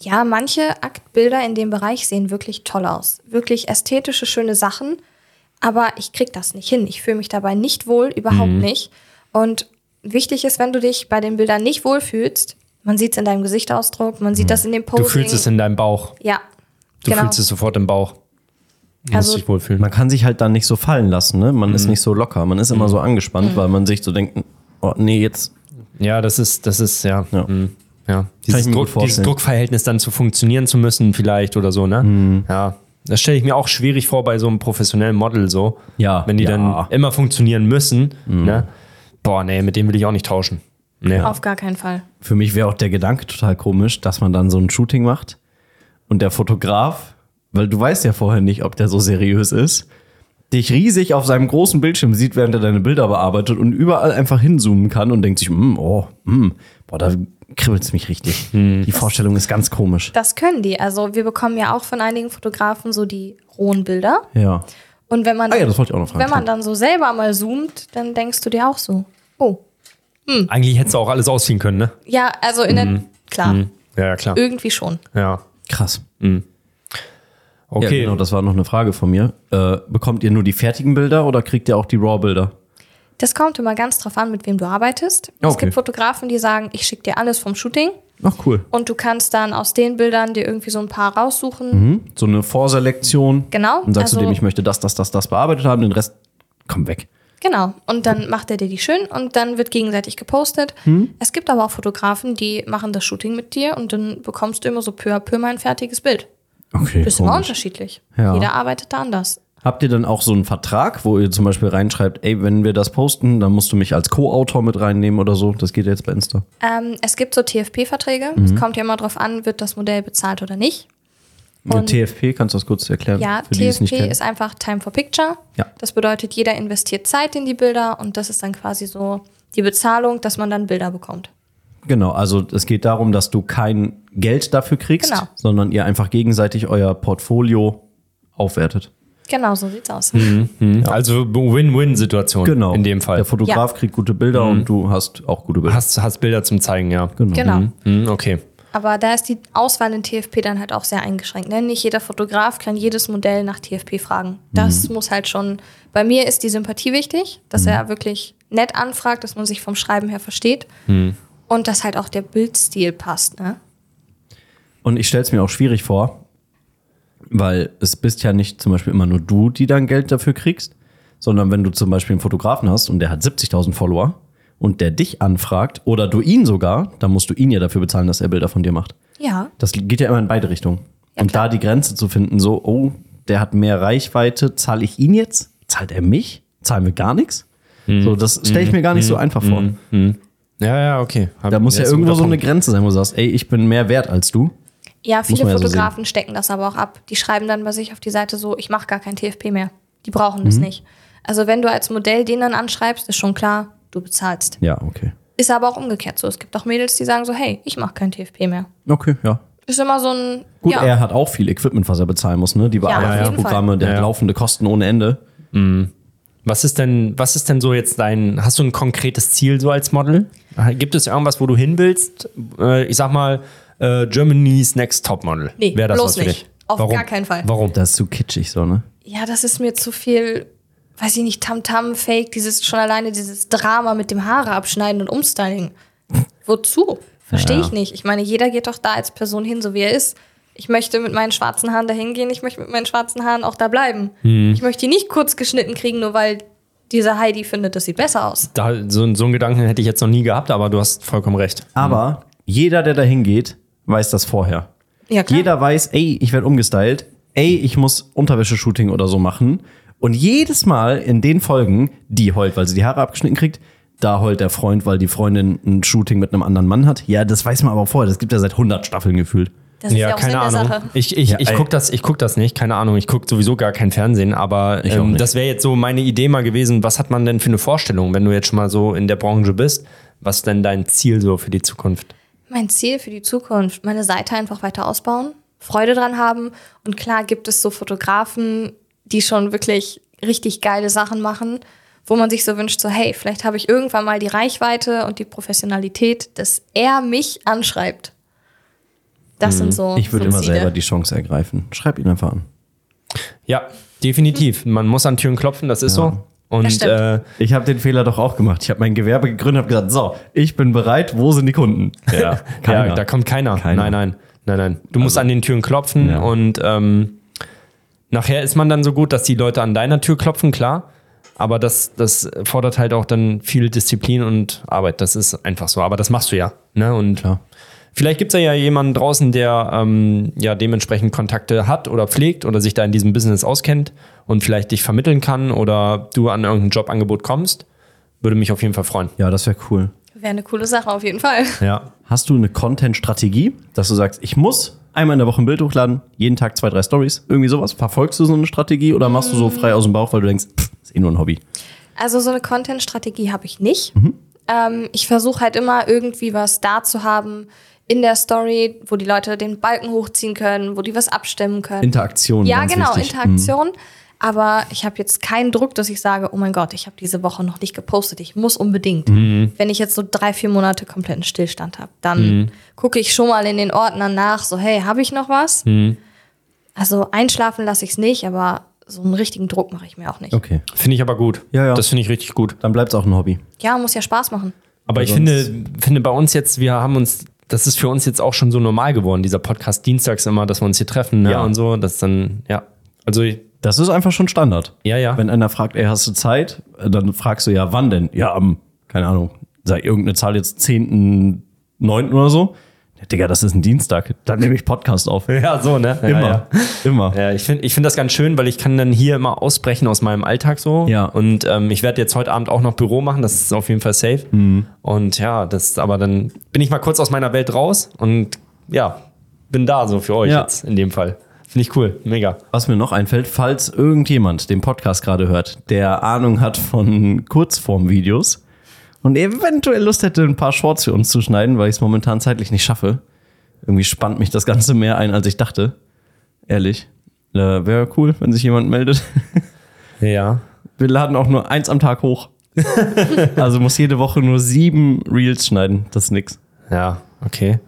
Speaker 3: ja, manche Aktbilder in dem Bereich sehen wirklich toll aus. Wirklich ästhetische, schöne Sachen. Aber ich krieg das nicht hin. Ich fühle mich dabei nicht wohl, überhaupt
Speaker 1: Mhm.
Speaker 3: nicht. Und wichtig ist, wenn du dich bei den Bildern nicht wohlfühlst, man sieht es in deinem Gesichtsausdruck, man sieht das in dem Posing.
Speaker 2: du fühlst es in deinem Bauch.
Speaker 3: Ja.
Speaker 2: Du
Speaker 3: genau.
Speaker 2: fühlst es sofort im Bauch. Du
Speaker 3: Also-
Speaker 2: musst dich wohlfühlen.
Speaker 1: Man kann sich halt dann nicht so fallen lassen, ne? Man ist
Speaker 2: Mhm.
Speaker 1: nicht so locker, man ist immer so angespannt, weil man sich so denkt, oh nee, jetzt
Speaker 2: Ja, das ist, das ist, ja.
Speaker 1: Ja.
Speaker 2: mm, ja. Dieses, Druck, dieses. Druckverhältnis dann zu funktionieren zu müssen, vielleicht oder so, ne?
Speaker 1: Mhm.
Speaker 2: Ja. Das stelle ich mir auch schwierig vor bei so einem professionellen Model so.
Speaker 1: Ja,
Speaker 2: Wenn die
Speaker 1: ja.
Speaker 2: dann immer funktionieren müssen, ne? Boah, nee, mit dem will ich auch nicht tauschen. Nee.
Speaker 3: Auf gar keinen Fall.
Speaker 1: Für mich wäre auch der Gedanke total komisch, dass man dann so ein Shooting macht und der Fotograf, weil du weißt ja vorher nicht, ob der so seriös ist, dich riesig auf seinem großen Bildschirm sieht, während er deine Bilder bearbeitet und überall einfach hinzoomen kann und denkt sich, mm, oh, mm, boah, da kribbelt es mich richtig. Die Vorstellung ist ganz komisch.
Speaker 3: Das können die. Also wir bekommen ja auch von einigen Fotografen so die rohen Bilder.
Speaker 1: Ja.
Speaker 3: Und wenn man,
Speaker 1: Ah ja, das wollte ich auch noch fragen.
Speaker 3: wenn man dann so selber mal zoomt, dann denkst du dir auch so, oh,
Speaker 2: Eigentlich hättest du auch alles ausziehen können, ne?
Speaker 3: ja, also in der, klar,
Speaker 2: Ja, ja, klar.
Speaker 3: irgendwie schon.
Speaker 2: Ja.
Speaker 1: Krass.
Speaker 2: Okay.
Speaker 1: Ja, genau, das war noch eine Frage von mir. Äh, bekommt ihr nur die fertigen Bilder oder kriegt ihr auch die RAW-Bilder?
Speaker 3: Das kommt immer ganz drauf an, mit wem du arbeitest. Es
Speaker 1: Okay.
Speaker 3: gibt Fotografen, die sagen, ich schicke dir alles vom Shooting
Speaker 1: Ach, cool.
Speaker 3: und du kannst dann aus den Bildern dir irgendwie so ein paar raussuchen.
Speaker 1: Mhm. So eine Vorselektion.
Speaker 3: Genau,
Speaker 1: Und sagst du
Speaker 3: also-
Speaker 1: dem, ich möchte das, das, das, das bearbeitet haben, den Rest komm weg.
Speaker 3: Genau. Und dann macht er dir die schön und dann wird gegenseitig gepostet.
Speaker 1: Hm?
Speaker 3: Es gibt aber auch Fotografen, die machen das Shooting mit dir und dann bekommst du immer so peu à peu mal ein fertiges Bild.
Speaker 1: Okay.
Speaker 3: Ist immer unterschiedlich.
Speaker 1: Ja.
Speaker 3: Jeder arbeitet da anders.
Speaker 1: Habt ihr dann auch so einen Vertrag, wo ihr zum Beispiel reinschreibt, ey, wenn wir das posten, dann musst du mich als Co-Autor mit reinnehmen oder so? Das geht ja jetzt bei Insta.
Speaker 3: Ähm, es gibt so TFP-Verträge.
Speaker 1: Mhm.
Speaker 3: Es kommt ja immer drauf an, wird das Modell bezahlt oder nicht.
Speaker 1: Und TFP, kannst du das kurz erklären?
Speaker 3: Ja, TFP ist einfach Time for Picture.
Speaker 1: Ja.
Speaker 3: Das bedeutet, jeder investiert Zeit in die Bilder und das ist dann quasi so die Bezahlung, dass man dann Bilder bekommt.
Speaker 1: Genau, also es geht darum, dass du kein Geld dafür kriegst,
Speaker 3: Genau.
Speaker 1: sondern ihr einfach gegenseitig euer Portfolio aufwertet.
Speaker 3: Genau, so sieht's aus.
Speaker 2: Mhm. Also Win-Win-Situation
Speaker 1: Genau.
Speaker 2: in dem Fall.
Speaker 1: Der Fotograf
Speaker 3: Ja.
Speaker 1: kriegt gute Bilder und du hast auch gute Bilder.
Speaker 2: Hast, hast Bilder zum Zeigen, ja.
Speaker 1: genau.
Speaker 3: Genau.
Speaker 2: Mhm, okay.
Speaker 3: Aber da ist die Auswahl in TFP dann halt auch sehr eingeschränkt. Ne? Nicht jeder Fotograf kann jedes Modell nach TFP fragen. Das muss halt schon. Bei mir ist die Sympathie wichtig, dass er wirklich nett anfragt, dass man sich vom Schreiben her versteht. Und dass halt auch der Bildstil passt. Ne?
Speaker 1: Und ich stelle es mir auch schwierig vor, weil es bist ja nicht zum Beispiel immer nur du, die dann Geld dafür kriegst, sondern wenn du zum Beispiel einen Fotografen hast und der hat 70.000 Follower und der dich anfragt oder du ihn sogar, dann musst du ihn ja dafür bezahlen, dass er Bilder von dir macht.
Speaker 3: Ja.
Speaker 1: Das geht ja immer in beide Richtungen.
Speaker 3: Ja,
Speaker 1: und
Speaker 3: klar.
Speaker 1: da die Grenze zu finden, so, oh, der hat mehr Reichweite, zahle ich ihn jetzt? Zahlt er mich? Zahlen wir gar nichts? So, das stelle ich mir gar nicht so einfach vor.
Speaker 2: Ja, ja, okay. Hab-
Speaker 1: Da muss ja irgendwo so eine
Speaker 2: Punkt.
Speaker 1: Grenze sein, wo du sagst, ey, ich bin mehr wert als du.
Speaker 3: Ja, viele
Speaker 1: ja so
Speaker 3: Fotografen stecken das aber auch ab. Die schreiben dann bei sich auf die Seite so, ich mache gar kein TFP mehr. Die brauchen das nicht. Also wenn du als Modell den dann anschreibst, ist schon klar, du bezahlst.
Speaker 1: Ja, okay.
Speaker 3: Ist aber auch umgekehrt so. Es gibt auch Mädels, die sagen so, hey, ich mache kein TFP mehr.
Speaker 1: Okay, ja.
Speaker 3: Ist immer so ein,
Speaker 1: Gut,
Speaker 3: ja,
Speaker 1: er hat auch viel Equipment, was er bezahlen muss, ne? Die Bearbeitungsprogramme, der
Speaker 2: Ja,
Speaker 1: hat
Speaker 2: ja.
Speaker 1: laufende Kosten ohne Ende.
Speaker 2: Was ist denn, was ist denn so jetzt dein, hast du ein konkretes Ziel so als Model? Gibt es irgendwas, wo du hin willst? Äh, ich sag mal, äh, Germany's Next Top Model.
Speaker 3: Nee,
Speaker 2: Wär das
Speaker 3: bloß
Speaker 2: was für
Speaker 3: nicht.
Speaker 2: dich?
Speaker 3: Auf
Speaker 2: Warum?
Speaker 3: gar keinen Fall.
Speaker 2: Warum?
Speaker 1: Das ist zu kitschig so, ne?
Speaker 3: ja, das ist mir zu viel, weiß ich nicht, Tamtam, Fake, dieses schon alleine dieses Drama mit dem Haare abschneiden und Umstyling. Wozu? Verstehe
Speaker 1: Ja.
Speaker 3: ich nicht. Ich meine, jeder geht doch da als Person hin, so wie er ist. Ich möchte mit meinen schwarzen Haaren dahin gehen, ich möchte mit meinen schwarzen Haaren auch da bleiben.
Speaker 2: Hm.
Speaker 3: Ich möchte die nicht kurz geschnitten kriegen, nur weil diese Heidi findet, das sieht besser aus.
Speaker 2: Da, so, so einen Gedanken hätte ich jetzt noch nie gehabt, aber du hast vollkommen recht.
Speaker 1: Aber jeder, der da hingeht, weiß das vorher.
Speaker 3: Ja, klar.
Speaker 1: Jeder weiß, ey, ich werde umgestylt, ey, ich muss Unterwäsche-Shooting oder so machen. Und jedes Mal in den Folgen, die heult, weil sie die Haare abgeschnitten kriegt, da heult der Freund, weil die Freundin ein Shooting mit einem anderen Mann hat. Ja, das weiß man aber vorher. Das gibt ja seit 100 Staffeln gefühlt.
Speaker 3: Das ist
Speaker 2: ja,
Speaker 3: ja, auch
Speaker 2: keine
Speaker 3: Sinn der
Speaker 2: Ahnung.
Speaker 3: Sache.
Speaker 2: Ich, ich,
Speaker 1: Ja,
Speaker 2: ich gucke das, ich guck das nicht, keine Ahnung. Ich gucke sowieso gar kein Fernsehen, aber
Speaker 1: auch
Speaker 2: ähm, das wäre jetzt so meine Idee mal gewesen. Was hat man denn für eine Vorstellung, wenn du jetzt schon mal so in der Branche bist? Was ist denn dein Ziel so für die Zukunft?
Speaker 3: Mein Ziel für die Zukunft, meine Seite einfach weiter ausbauen, Freude dran haben. Und klar gibt es so Fotografen, die schon wirklich richtig geile Sachen machen, wo man sich so wünscht, so hey, vielleicht habe ich irgendwann mal die Reichweite und die Professionalität, dass er mich anschreibt. Das sind so.
Speaker 1: Mhm. Ich würde
Speaker 3: so
Speaker 1: immer
Speaker 3: Ziele.
Speaker 1: selber die Chance ergreifen. Schreib ihn einfach an.
Speaker 2: Ja, definitiv. Man muss an Türen klopfen, das ist so. Und äh,
Speaker 1: Ich habe den Fehler doch auch gemacht. Ich habe mein Gewerbe gegründet, habe gesagt, so, ich bin bereit, wo sind die Kunden? Ja,
Speaker 2: ja, da kommt keiner.
Speaker 1: Keiner.
Speaker 2: Nein, nein, nein, nein. Du musst an den Türen klopfen
Speaker 1: Ja.
Speaker 2: und ähm, nachher ist man dann so gut, dass die Leute an deiner Tür klopfen, klar. Aber das, das fordert halt auch dann viel Disziplin und Arbeit. Das ist einfach so. Aber das machst du ja. Ne? Und
Speaker 1: Klar.
Speaker 2: vielleicht gibt es ja jemanden draußen, der ähm, ja dementsprechend Kontakte hat oder pflegt oder sich da in diesem Business auskennt und vielleicht dich vermitteln kann oder du an irgendein Jobangebot kommst. Würde mich auf jeden Fall freuen.
Speaker 1: Ja, das wäre cool.
Speaker 3: Wäre eine coole Sache auf jeden Fall.
Speaker 2: Ja.
Speaker 1: Hast du eine Content-Strategie, dass du sagst, ich muss einmal in der Woche ein Bild hochladen, jeden Tag zwei, drei Stories, irgendwie sowas? Verfolgst du so eine Strategie oder machst du so frei aus dem Bauch, weil du denkst, pff, ist eh nur ein Hobby?
Speaker 3: Also so eine Content-Strategie habe ich nicht.
Speaker 1: Mhm.
Speaker 3: Ähm, ich versuche halt immer irgendwie was da zu haben in der Story, wo die Leute den Balken hochziehen können, wo die was abstimmen können.
Speaker 1: Interaktion.
Speaker 3: ja, genau,
Speaker 1: wichtig. Mhm.
Speaker 3: Aber ich habe jetzt keinen Druck, dass ich sage, oh mein Gott, ich habe diese Woche noch nicht gepostet. Ich muss unbedingt.
Speaker 1: Mhm.
Speaker 3: Wenn ich jetzt so drei, vier Monate kompletten Stillstand habe, dann gucke ich schon mal in den Ordnern nach, so hey, habe ich noch was?
Speaker 1: Mhm.
Speaker 3: Also einschlafen lasse ich es nicht, aber so einen richtigen Druck mache ich mir auch nicht.
Speaker 1: Okay,
Speaker 2: Finde ich aber gut.
Speaker 1: Ja, ja.
Speaker 2: Das finde ich richtig gut.
Speaker 1: dann bleibt es auch ein Hobby.
Speaker 3: Ja, muss ja Spaß machen.
Speaker 2: Aber ich
Speaker 1: sonst-
Speaker 2: finde, finde bei uns jetzt, wir haben uns, das ist für uns jetzt auch schon so normal geworden, dieser Podcast dienstags immer, dass wir uns hier treffen ne?
Speaker 1: Ja.
Speaker 2: und so. Das ist dann, ja. Also,
Speaker 1: Das ist einfach schon Standard.
Speaker 2: ja, ja.
Speaker 1: Wenn einer fragt, ey, hast du Zeit? Dann fragst du ja, wann denn? Ja, am, keine Ahnung, sag irgendeine Zahl jetzt 10.9. oder so. Ja, Digga, das ist ein Dienstag. Dann nehme ich Podcast auf.
Speaker 2: ja, so, ne?
Speaker 1: Immer.
Speaker 2: Ja,
Speaker 1: Immer.
Speaker 2: ja. ja ich finde ich find das ganz schön, weil ich kann dann hier immer ausbrechen aus meinem Alltag so.
Speaker 1: Ja.
Speaker 2: Und ähm, ich werde jetzt heute Abend auch noch Büro machen, das ist auf jeden Fall safe.
Speaker 1: Mhm.
Speaker 2: Und ja, das, aber dann bin ich mal kurz aus meiner Welt raus und ja, bin da so für euch
Speaker 1: Ja.
Speaker 2: jetzt in dem Fall. Finde ich cool, mega.
Speaker 1: Was mir noch einfällt, falls irgendjemand den Podcast gerade hört, der Ahnung hat von Kurzformvideos und eventuell Lust hätte, ein paar Shorts für uns zu schneiden, weil ich es momentan zeitlich nicht schaffe. Irgendwie spannt mich das Ganze mehr ein, als ich dachte. Ehrlich. Äh, Wäre cool, wenn sich jemand meldet.
Speaker 2: Ja.
Speaker 1: Wir laden auch nur eins am Tag hoch. also muss jede Woche nur sieben Reels schneiden. Das ist nix.
Speaker 2: Ja, okay.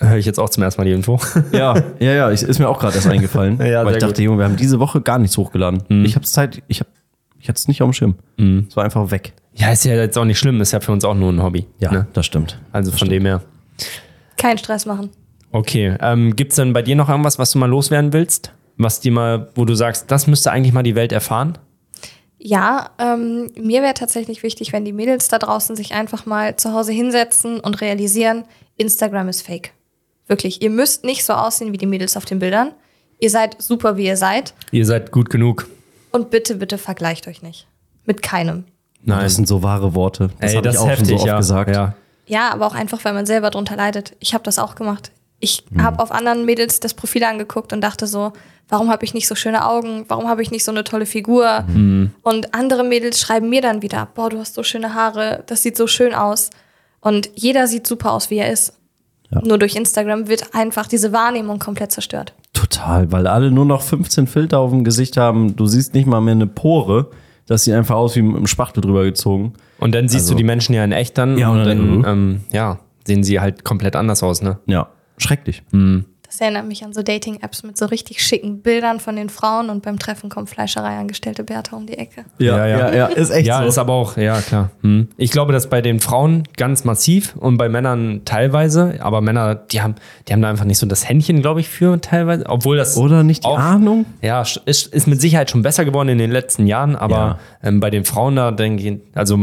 Speaker 2: Höre ich jetzt auch zum ersten Mal die Info.
Speaker 1: Ja, ja, ja, ich, ist mir auch gerade erst eingefallen.
Speaker 2: Ja,
Speaker 1: weil ich dachte,
Speaker 2: gut. Mhm.
Speaker 1: Junge, wir haben diese Woche gar nichts hochgeladen. Ich habe Zeit, ich habe ich hatte es nicht auf dem Schirm. Es war einfach weg.
Speaker 2: Ja, ist ja jetzt auch nicht schlimm, ist ja für uns auch nur ein Hobby.
Speaker 1: Ja,
Speaker 2: Ne?
Speaker 1: das stimmt.
Speaker 2: Also von dem her.
Speaker 3: Keinen Stress machen.
Speaker 2: Okay. Ähm, Gibt es denn bei dir noch irgendwas, was du mal loswerden willst? Was dir mal, wo du sagst, das müsste eigentlich mal die Welt erfahren?
Speaker 3: Ja, ähm, mir wäre tatsächlich wichtig, wenn die Mädels da draußen sich einfach mal zu Hause hinsetzen und realisieren, Instagram ist fake. Wirklich, ihr müsst nicht so aussehen wie die Mädels auf den Bildern. Ihr seid super, wie ihr seid.
Speaker 2: Ihr seid gut genug.
Speaker 3: Und bitte, bitte vergleicht euch nicht. Mit keinem.
Speaker 2: Nein.
Speaker 1: Das sind so wahre Worte. Das
Speaker 2: Ey,
Speaker 1: habe
Speaker 2: das
Speaker 1: ich
Speaker 2: ist
Speaker 1: auch
Speaker 2: heftig,
Speaker 1: schon so oft
Speaker 2: ja.
Speaker 1: gesagt.
Speaker 2: ja.
Speaker 3: Ja, aber auch einfach, weil man selber drunter leidet. Ich habe das auch gemacht. Ich habe auf anderen Mädels das Profil angeguckt und dachte so, warum habe ich nicht so schöne Augen? Warum habe ich nicht so eine tolle Figur? Und andere Mädels schreiben mir dann wieder, boah, du hast so schöne Haare, das sieht so schön aus. Und jeder sieht super aus, wie er ist. Nur durch Instagram wird einfach diese Wahrnehmung komplett zerstört.
Speaker 1: Total, weil alle nur noch 15 Filter auf dem Gesicht haben. Du siehst nicht mal mehr eine Pore. Das sieht einfach aus wie mit einem Spachtel drüber gezogen.
Speaker 2: Und dann siehst
Speaker 1: Also-
Speaker 2: du die Menschen ja in echt dann
Speaker 1: Ja,
Speaker 2: und dann
Speaker 1: dann-
Speaker 2: ähm, ja, sehen sie halt komplett anders aus, ne?
Speaker 1: Ja, schrecklich.
Speaker 3: Das erinnert mich an so Dating-Apps mit so richtig schicken Bildern von den Frauen und beim Treffen kommt Fleischereiangestellte Bertha um die Ecke.
Speaker 2: Ja, ja.
Speaker 1: ja, ist echt
Speaker 2: Ja,
Speaker 1: so.
Speaker 2: ist aber auch, ja, klar. Hm. Ich glaube, das bei den Frauen ganz massiv und bei Männern teilweise, aber Männer, die haben, die haben da einfach nicht so das Händchen, glaube ich, für teilweise, obwohl das
Speaker 1: Oder nicht die
Speaker 2: auch,
Speaker 1: Ahnung?
Speaker 2: Ja, ist, ist mit Sicherheit schon besser geworden in den letzten Jahren, aber ähm, bei den Frauen da denke ich, also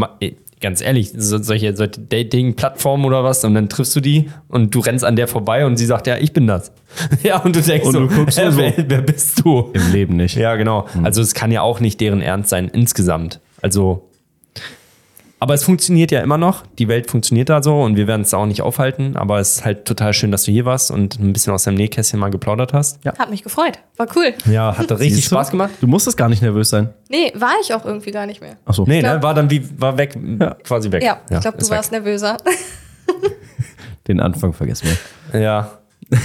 Speaker 2: ganz ehrlich, so, solche, solche Dating-Plattformen oder was, und dann triffst du die und du rennst an der vorbei und sie sagt, ja, ich bin das. ja, und du denkst
Speaker 1: Und
Speaker 2: so,
Speaker 1: du guckst
Speaker 2: hä,
Speaker 1: so.
Speaker 2: wer, wer bist du?
Speaker 1: Im Leben nicht.
Speaker 2: Ja, genau. Also es kann ja auch nicht deren Ernst sein insgesamt. Also, aber es funktioniert ja immer noch. Die Welt funktioniert da so und wir werden es auch nicht aufhalten. Aber es ist halt total schön, dass du hier warst und ein bisschen aus deinem Nähkästchen mal geplaudert hast.
Speaker 3: Hat mich gefreut. War cool.
Speaker 2: Ja, hat richtig? Spaß gemacht.
Speaker 1: Du musstest gar nicht nervös sein.
Speaker 3: Nee, war ich auch irgendwie gar nicht mehr.
Speaker 1: Achso.
Speaker 2: Nee,
Speaker 3: glaub-
Speaker 2: ne, war dann wie, war weg, quasi weg.
Speaker 3: Ja, ich glaube, du
Speaker 2: weg.
Speaker 3: warst nervöser.
Speaker 1: Den Anfang vergessen wir.
Speaker 2: Ja,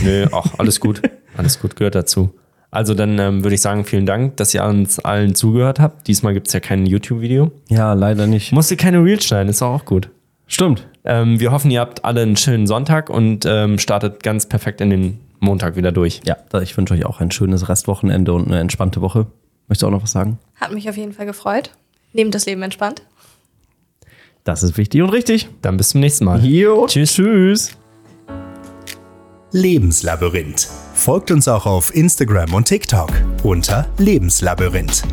Speaker 2: nö, ach, alles gut. Alles gut, gehört dazu. Also dann ähm, würde ich sagen, vielen Dank, dass ihr uns allen zugehört habt. Diesmal gibt es ja kein YouTube-Video.
Speaker 1: Ja, leider nicht.
Speaker 2: Musste keine Reels schneiden, ist auch gut.
Speaker 1: Stimmt.
Speaker 2: Ähm, wir hoffen, ihr habt alle einen schönen Sonntag und ähm, startet ganz perfekt in den Montag wieder durch.
Speaker 1: Ja, ich wünsche euch auch ein schönes Restwochenende und eine entspannte Woche. Möchtest du auch noch was sagen?
Speaker 3: Hat mich auf jeden Fall gefreut. Nehmt das Leben entspannt.
Speaker 1: Das ist wichtig und richtig.
Speaker 2: Dann bis zum nächsten Mal.
Speaker 1: Jo,
Speaker 2: Tschüss.
Speaker 1: Tschüss.
Speaker 6: Lebenslabyrinth. Folgt uns auch auf Instagram und TikTok unter Lebenslabyrinth.